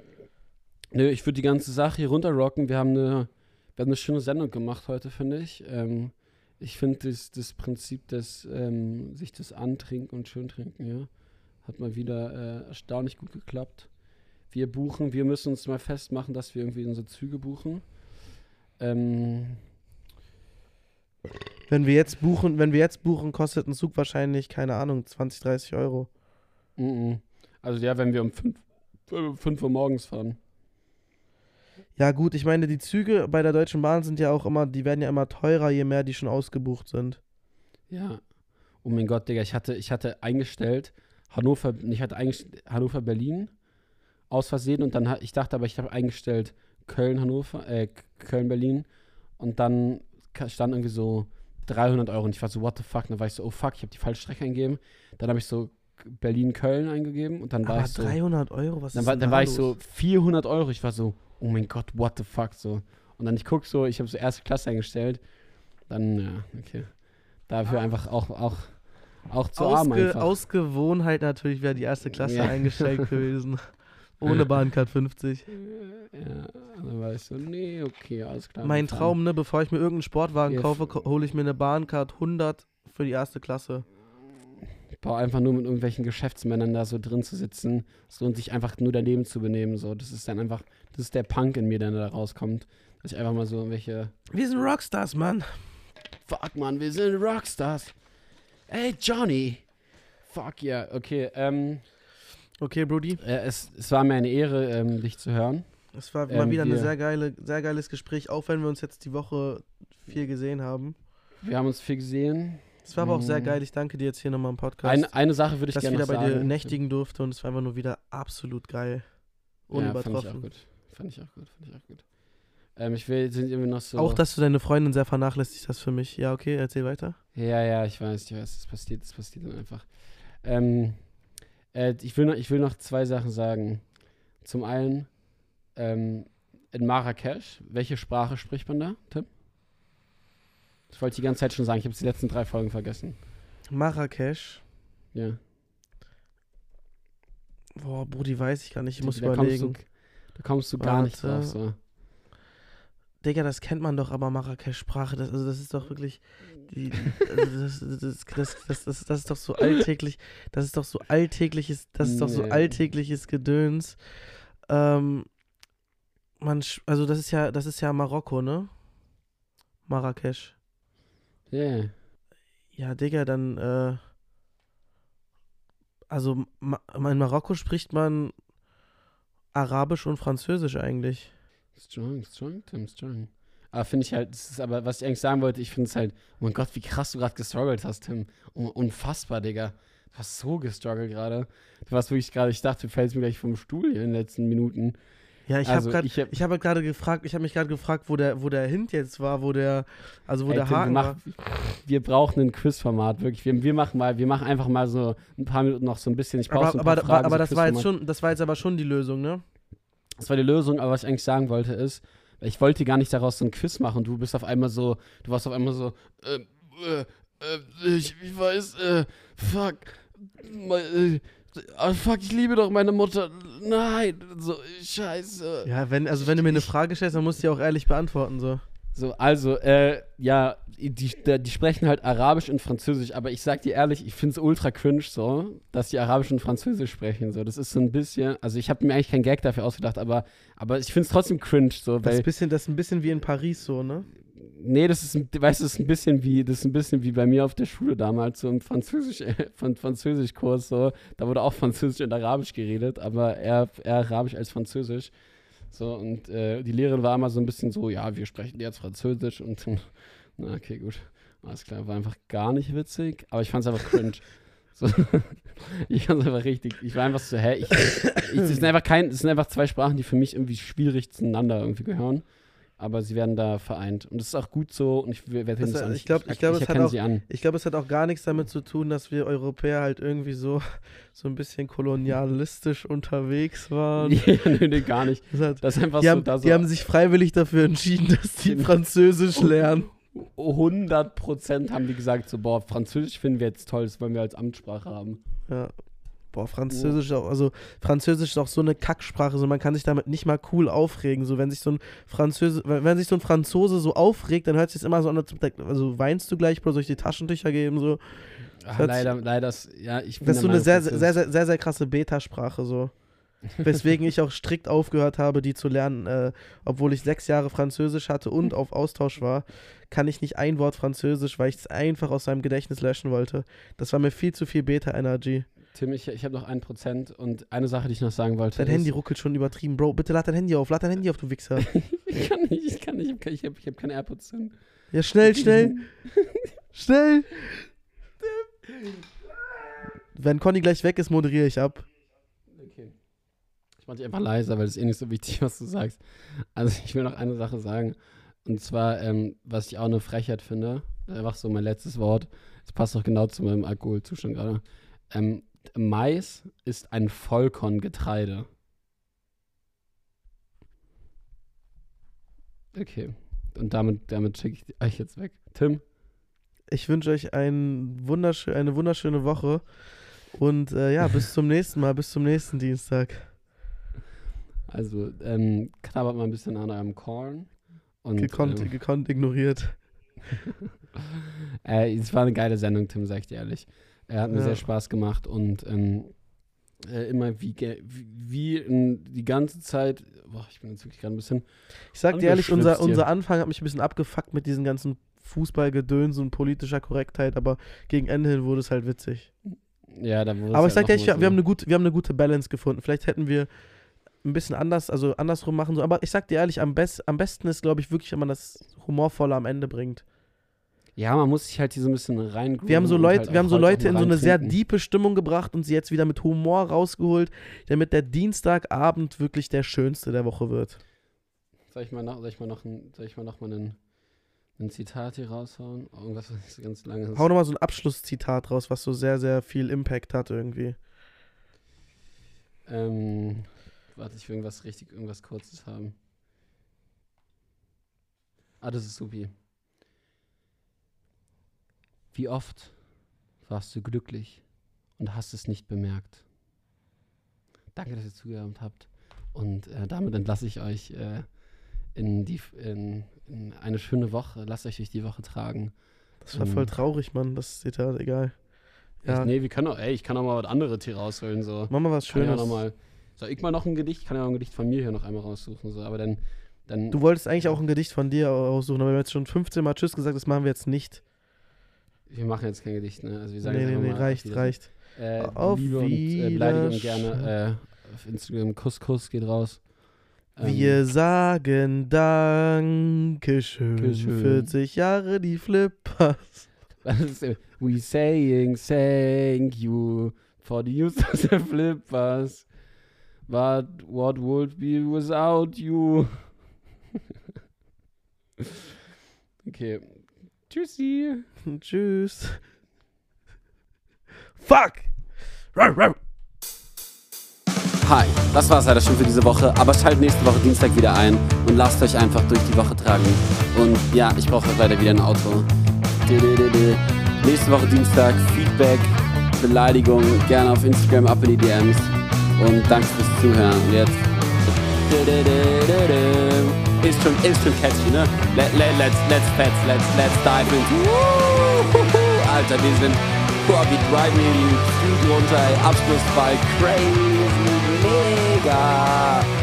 [SPEAKER 1] nö, ich würde die ganze Sache hier runterrocken. Wir haben eine, wir haben eine schöne Sendung gemacht heute, finde ich. Ähm, ich finde das, das Prinzip des, ähm, sich das Antrinken und Schöntrinken, ja, hat mal wieder äh, erstaunlich gut geklappt. Wir buchen, wir müssen uns mal festmachen, dass wir irgendwie unsere Züge buchen. Ähm,
[SPEAKER 2] Wenn wir jetzt buchen, wenn wir jetzt buchen, kostet ein Zug wahrscheinlich, keine Ahnung, 20, 30 Euro.
[SPEAKER 1] mhm. also ja, wenn wir um 5 Uhr morgens fahren.
[SPEAKER 2] Ja, gut, ich meine, die Züge bei der Deutschen Bahn sind ja auch immer, die werden ja immer teurer, je mehr die schon ausgebucht sind.
[SPEAKER 1] Ja. Oh mein Gott, Digga, ich hatte, ich hatte eingestellt Hannover, ich hatte eingestellt Hannover, Berlin aus Versehen und dann, ich dachte aber, ich habe eingestellt Köln, Hannover, äh, Köln, Berlin und dann stand irgendwie so 300 Euro und ich war so, what the fuck, und dann war ich so, oh fuck, ich habe die falsche Strecke eingegeben, dann habe ich so Berlin, Köln eingegeben und dann war
[SPEAKER 2] Aber
[SPEAKER 1] ich so,
[SPEAKER 2] 300 Euro, was
[SPEAKER 1] dann
[SPEAKER 2] ist
[SPEAKER 1] war, dann
[SPEAKER 2] da
[SPEAKER 1] war ich so 400 Euro. Ich war so, oh mein Gott, what the fuck so. Und dann ich guck so, ich habe so erste Klasse eingestellt. Dann, ja, okay. Dafür einfach auch, auch, auch zu
[SPEAKER 2] Ausge
[SPEAKER 1] arm einfach.
[SPEAKER 2] Aus Gewohnheit natürlich wäre die erste Klasse
[SPEAKER 1] Ja.
[SPEAKER 2] eingestellt gewesen. Ohne Bahncard 50.
[SPEAKER 1] Ja, dann war ich so, nee, okay, alles klar.
[SPEAKER 2] Mein. Traum, ne, bevor ich mir irgendeinen Sportwagen
[SPEAKER 1] Wir
[SPEAKER 2] kaufe, hole ich mir eine Bahncard 100 für die erste Klasse.
[SPEAKER 1] Boah, einfach nur mit irgendwelchen Geschäftsmännern da so drin zu sitzen. Es lohnt sich einfach nur daneben zu benehmen. So. Das ist dann einfach, das ist der Punk in mir, der da rauskommt. Dass ich einfach mal so irgendwelche,
[SPEAKER 2] Wir sind Rockstars, Mann.
[SPEAKER 1] fuck man, wir sind Rockstars. Ey, Johnny. Fuck ja, okay. Ähm,
[SPEAKER 2] Okay, Brody.
[SPEAKER 1] äh, es, es war mir eine Ehre, ähm, dich zu hören.
[SPEAKER 2] Es war mal
[SPEAKER 1] Ähm,
[SPEAKER 2] wieder ein sehr, geile, sehr geiles Gespräch, auch wenn wir uns jetzt die Woche viel gesehen haben.
[SPEAKER 1] Wir haben uns viel gesehen.
[SPEAKER 2] Es war aber auch sehr
[SPEAKER 1] Mm.
[SPEAKER 2] geil. Ich danke dir jetzt hier nochmal im Podcast,
[SPEAKER 1] Eine, eine Sache würde ich
[SPEAKER 2] dass ich
[SPEAKER 1] gerne
[SPEAKER 2] wieder bei dir
[SPEAKER 1] sagen.
[SPEAKER 2] nächtigen durfte und es war einfach nur wieder absolut geil.
[SPEAKER 1] ja, fand ich auch
[SPEAKER 2] Unübertroffen.
[SPEAKER 1] gut. Fand ich auch gut, fand ich auch gut. Ähm, ich will, sind irgendwie noch so.
[SPEAKER 2] Auch, dass du deine Freundin sehr vernachlässigt hast für mich. Ja, okay, erzähl weiter.
[SPEAKER 1] Ja, ja, ich weiß, ich weiß, das passiert, das passiert dann einfach. Ähm, äh, ich, will noch, ich will noch zwei Sachen sagen. Zum einen, ähm, in Marrakesch, welche Sprache spricht man da, Tim? Das wollte ich die ganze Zeit schon sagen, ich habe die letzten drei Folgen vergessen.
[SPEAKER 2] Marrakesch.
[SPEAKER 1] Ja.
[SPEAKER 2] Boah, Brudi, weiß ich gar nicht. Ich muss
[SPEAKER 1] da
[SPEAKER 2] überlegen.
[SPEAKER 1] Kommst du, da kommst du gar nicht drauf. So.
[SPEAKER 2] Digga, das kennt man doch, aber Marrakesch-Sprache, das, also das ist doch wirklich. Die, also das, das, das, das, das, ist doch so alltäglich. Das ist doch so alltägliches, das ist doch so alltägliches Gedöns. Ähm, man, also das ist ja, das ist ja Marokko, ne? Marrakesch.
[SPEAKER 1] Yeah.
[SPEAKER 2] Ja, Digga, dann, äh, also in Marokko spricht man Arabisch und Französisch eigentlich.
[SPEAKER 1] Strong, strong, Tim, strong. Aber finde ich halt, das ist aber, was ich eigentlich sagen wollte, ich finde es halt, oh mein Gott, wie krass du gerade gestruggelt hast, Tim. Un unfassbar, Digga. Du hast so gestruggelt gerade. Du warst wirklich gerade, ich dachte, du fällst mir gleich vom Stuhl hier in den letzten Minuten.
[SPEAKER 2] Ja, ich
[SPEAKER 1] also,
[SPEAKER 2] habe gerade
[SPEAKER 1] ich hab,
[SPEAKER 2] Ich habe gerade gefragt, ich habe mich gerade gefragt, wo der, wo der Hint jetzt war, wo der, also wo
[SPEAKER 1] ey,
[SPEAKER 2] der
[SPEAKER 1] Tim, wir,
[SPEAKER 2] Haken war.
[SPEAKER 1] machen, wir brauchen ein Quizformat, wirklich. Wir, wir machen mal, wir machen einfach mal so ein paar Minuten noch so ein bisschen. Ich brauche
[SPEAKER 2] Aber,
[SPEAKER 1] so ein
[SPEAKER 2] aber,
[SPEAKER 1] paar
[SPEAKER 2] aber,
[SPEAKER 1] Fragen,
[SPEAKER 2] aber
[SPEAKER 1] so
[SPEAKER 2] das war jetzt schon, das war jetzt aber schon die Lösung, ne?
[SPEAKER 1] Das war die Lösung, aber was ich eigentlich sagen wollte ist, ich wollte gar nicht daraus so ein Quiz machen. Du bist auf einmal so, du warst auf einmal so, äh, äh, äh, ich, ich weiß, äh, fuck, äh, ah, fuck, ich liebe doch meine Mutter. Nein, so, scheiße.
[SPEAKER 2] Ja, wenn, also wenn du mir eine Frage stellst, dann musst du die auch ehrlich beantworten, so.
[SPEAKER 1] So, also, äh, ja, die, die, sprechen halt Arabisch und Französisch, aber ich sag dir ehrlich, ich find's ultra cringe so, dass die Arabisch und Französisch sprechen. So, das ist so ein bisschen, also ich habe mir eigentlich keinen Gag dafür ausgedacht, aber, aber ich find's trotzdem cringe, so,
[SPEAKER 2] Das ist, bisschen, das ist ein bisschen wie in Paris, so, ne?
[SPEAKER 1] Nee, das ist, ein- weißt du, das ist ein bisschen wie, das ist ein bisschen wie bei mir auf der Schule damals, so im Französisch, von Französischkurs, so, da wurde auch Französisch und Arabisch geredet, aber eher, eher Arabisch als Französisch. So, und äh, die Lehrerin war immer so ein bisschen so, ja, wir sprechen jetzt Französisch und na, okay, gut. Alles klar, war einfach gar nicht witzig, aber ich fand es einfach cringe. so, ich fand es einfach richtig, ich war einfach so, hä, ich, ich, sind das sind einfach zwei Sprachen, die für mich irgendwie schwierig zueinander irgendwie gehören aber sie werden da vereint. Und das ist auch gut so und ich werde
[SPEAKER 2] Das-
[SPEAKER 1] auch
[SPEAKER 2] ich glaub- ich glaub, es hat auch-. Ich glaube, es hat auch gar nichts damit zu tun, dass wir Europäer halt irgendwie so, so ein bisschen kolonialistisch unterwegs waren.
[SPEAKER 1] ja, nee, nee, gar nicht.
[SPEAKER 2] Das hat,
[SPEAKER 1] Das ist einfach
[SPEAKER 2] die,
[SPEAKER 1] so,
[SPEAKER 2] haben,
[SPEAKER 1] da so
[SPEAKER 2] die haben sich freiwillig dafür entschieden, dass die Französisch lernen.
[SPEAKER 1] 100 Prozent haben die gesagt, so, boah, Französisch finden wir jetzt toll, das wollen wir als Amtssprache haben.
[SPEAKER 2] Ja. Boah, Französisch ist auch, also Französisch ist auch so eine Kacksprache, so man kann sich damit nicht mal cool aufregen. So wenn sich so ein Französe, wenn sich so ein Franzose so aufregt, dann hört es sich immer so an, als- also weinst du gleich, Bro, soll ich dir Taschentücher geben? So.
[SPEAKER 1] Ach,
[SPEAKER 2] hört
[SPEAKER 1] leider, leider, ja, ich bin
[SPEAKER 2] Das ist so eine sehr, sehr, sehr, sehr, sehr, krasse Beta-Sprache, so. Weswegen ich auch strikt aufgehört habe, die zu lernen, äh, obwohl ich sechs Jahre Französisch hatte und auf Austausch war, kann ich nicht ein Wort Französisch, weil ich es einfach aus meinem Gedächtnis löschen wollte. Das war mir viel zu viel Beta-Energy.
[SPEAKER 1] Tim, ich, ich habe noch ein Prozent und eine Sache, die ich noch sagen wollte.
[SPEAKER 2] Dein
[SPEAKER 1] ist,
[SPEAKER 2] Handy ruckelt schon übertrieben. Bro, bitte lad dein Handy auf, lad dein Handy auf, du Wichser.
[SPEAKER 1] ich kann nicht, ich kann nicht, ich habe ich hab, keine AirPods drin.
[SPEAKER 2] Ja, schnell, schnell, schnell. Wenn Conny gleich weg ist, moderiere ich ab.
[SPEAKER 1] Okay. Ich mach dich einfach leiser, weil es ist eh nicht so wichtig, was du sagst. Also ich will noch eine Sache sagen. Und zwar, ähm, was ich auch eine Frechheit finde, einfach so mein letztes Wort, das passt auch genau zu meinem Alkoholzustand gerade. Ähm, Mais ist ein Vollkorngetreide. Okay. Und damit, damit schicke ich euch jetzt weg. Tim?
[SPEAKER 2] Ich wünsche euch ein wunderschö eine wunderschöne Woche. Und äh, ja, bis zum nächsten Mal, bis zum nächsten Dienstag.
[SPEAKER 1] Also, ähm, knabbert mal ein bisschen an eurem Korn. Und,
[SPEAKER 2] Gekonnt,
[SPEAKER 1] ähm,
[SPEAKER 2] gekonnt ignoriert.
[SPEAKER 1] äh, es war eine geile Sendung, Tim, sag ich dir ehrlich. Er hat mir
[SPEAKER 2] Ja.
[SPEAKER 1] sehr Spaß gemacht und ähm, äh, immer wie, wie, in die ganze Zeit. Boah, ich bin jetzt wirklich gerade ein bisschen.
[SPEAKER 2] Ich sag dir ehrlich, unser, unser Anfang hat mich ein bisschen abgefuckt mit diesen ganzen Fußballgedöns und politischer Korrektheit, aber gegen Ende hin wurde es halt witzig.
[SPEAKER 1] Ja, da wurde es
[SPEAKER 2] Aber ich
[SPEAKER 1] halt
[SPEAKER 2] sag dir,
[SPEAKER 1] noch
[SPEAKER 2] ich,
[SPEAKER 1] mal
[SPEAKER 2] wir, haben eine gute, wir haben eine gute Balance gefunden. Vielleicht hätten wir ein bisschen anders, also andersrum machen sollen. Aber ich sag dir ehrlich, am, best, am besten ist, glaube ich, wirklich, wenn man das Humorvolle am Ende bringt.
[SPEAKER 1] Ja, man muss sich halt hier so ein bisschen rein.
[SPEAKER 2] Wir haben so Leute,
[SPEAKER 1] halt
[SPEAKER 2] wir haben so Leute in so eine sehr diepe Stimmung gebracht und sie jetzt wieder mit Humor rausgeholt, damit der Dienstagabend wirklich der schönste der Woche wird.
[SPEAKER 1] Soll ich mal noch, soll ich mal noch, ein, soll ich mal noch mal einen, ein Zitat hier raushauen? Irgendwas, was nicht so ganz lange ist.
[SPEAKER 2] Hau nochmal so ein Abschlusszitat raus, was so sehr, sehr viel Impact hat irgendwie.
[SPEAKER 1] Ähm, warte, ich will irgendwas richtig, irgendwas Kurzes haben. Ah, das ist supi. Wie oft warst du glücklich und hast es nicht bemerkt? Danke, dass ihr zugehört habt. Und äh, damit entlasse ich euch äh, in, die, in, in eine schöne Woche. Lasst euch durch die Woche tragen.
[SPEAKER 2] Das war
[SPEAKER 1] Ähm.
[SPEAKER 2] voll traurig, Mann, das Zitat, egal. Ja,
[SPEAKER 1] Echt, nee, wir können auch, ey, ich kann auch mal was anderes hier rausholen. So.
[SPEAKER 2] mach mal was
[SPEAKER 1] ja
[SPEAKER 2] Schönes.
[SPEAKER 1] noch mal, soll ich mal noch ein Gedicht? Ich kann ja noch ein Gedicht von mir hier noch einmal raussuchen. So. Aber dann, dann
[SPEAKER 2] Du wolltest eigentlich auch ein Gedicht von dir aussuchen, aber wir haben jetzt schon 15 Mal Tschüss gesagt, das machen wir jetzt nicht.
[SPEAKER 1] Wir machen jetzt kein Gedicht, ne? Also wir sagen
[SPEAKER 2] Nee, nee, nee, reicht,
[SPEAKER 1] auf
[SPEAKER 2] reicht.
[SPEAKER 1] Äh,
[SPEAKER 2] Auf
[SPEAKER 1] Liebe und äh, Beleidigung gerne äh, auf Instagram. Kuss, Kuss geht raus. Ähm,
[SPEAKER 2] Wir sagen Dankeschön.
[SPEAKER 1] Dankeschön.
[SPEAKER 2] 40 Jahre die Flippers.
[SPEAKER 1] we saying thank you for the use of the flippers. But what would be without you? okay. Tschüssi.
[SPEAKER 2] Tschüss. Fuck!
[SPEAKER 1] Hi, das war's leider schon für diese Woche, aber schaltet nächste Woche Dienstag wieder ein und lasst euch einfach durch die Woche tragen. Und ja, ich brauche leider wieder ein Auto. Nächste Woche Dienstag, Feedback, Beleidigung, gerne auf Instagram, ab in die DMs. Und danke fürs Zuhören. Und jetzt. Ist schon catchy, ne? Let, let, let's, let's, let's, let's, let's dive into. Woo! Alter, wir sind. Boah, wir driven hier die Street runter, ey. Abschlussball, crazy, mega.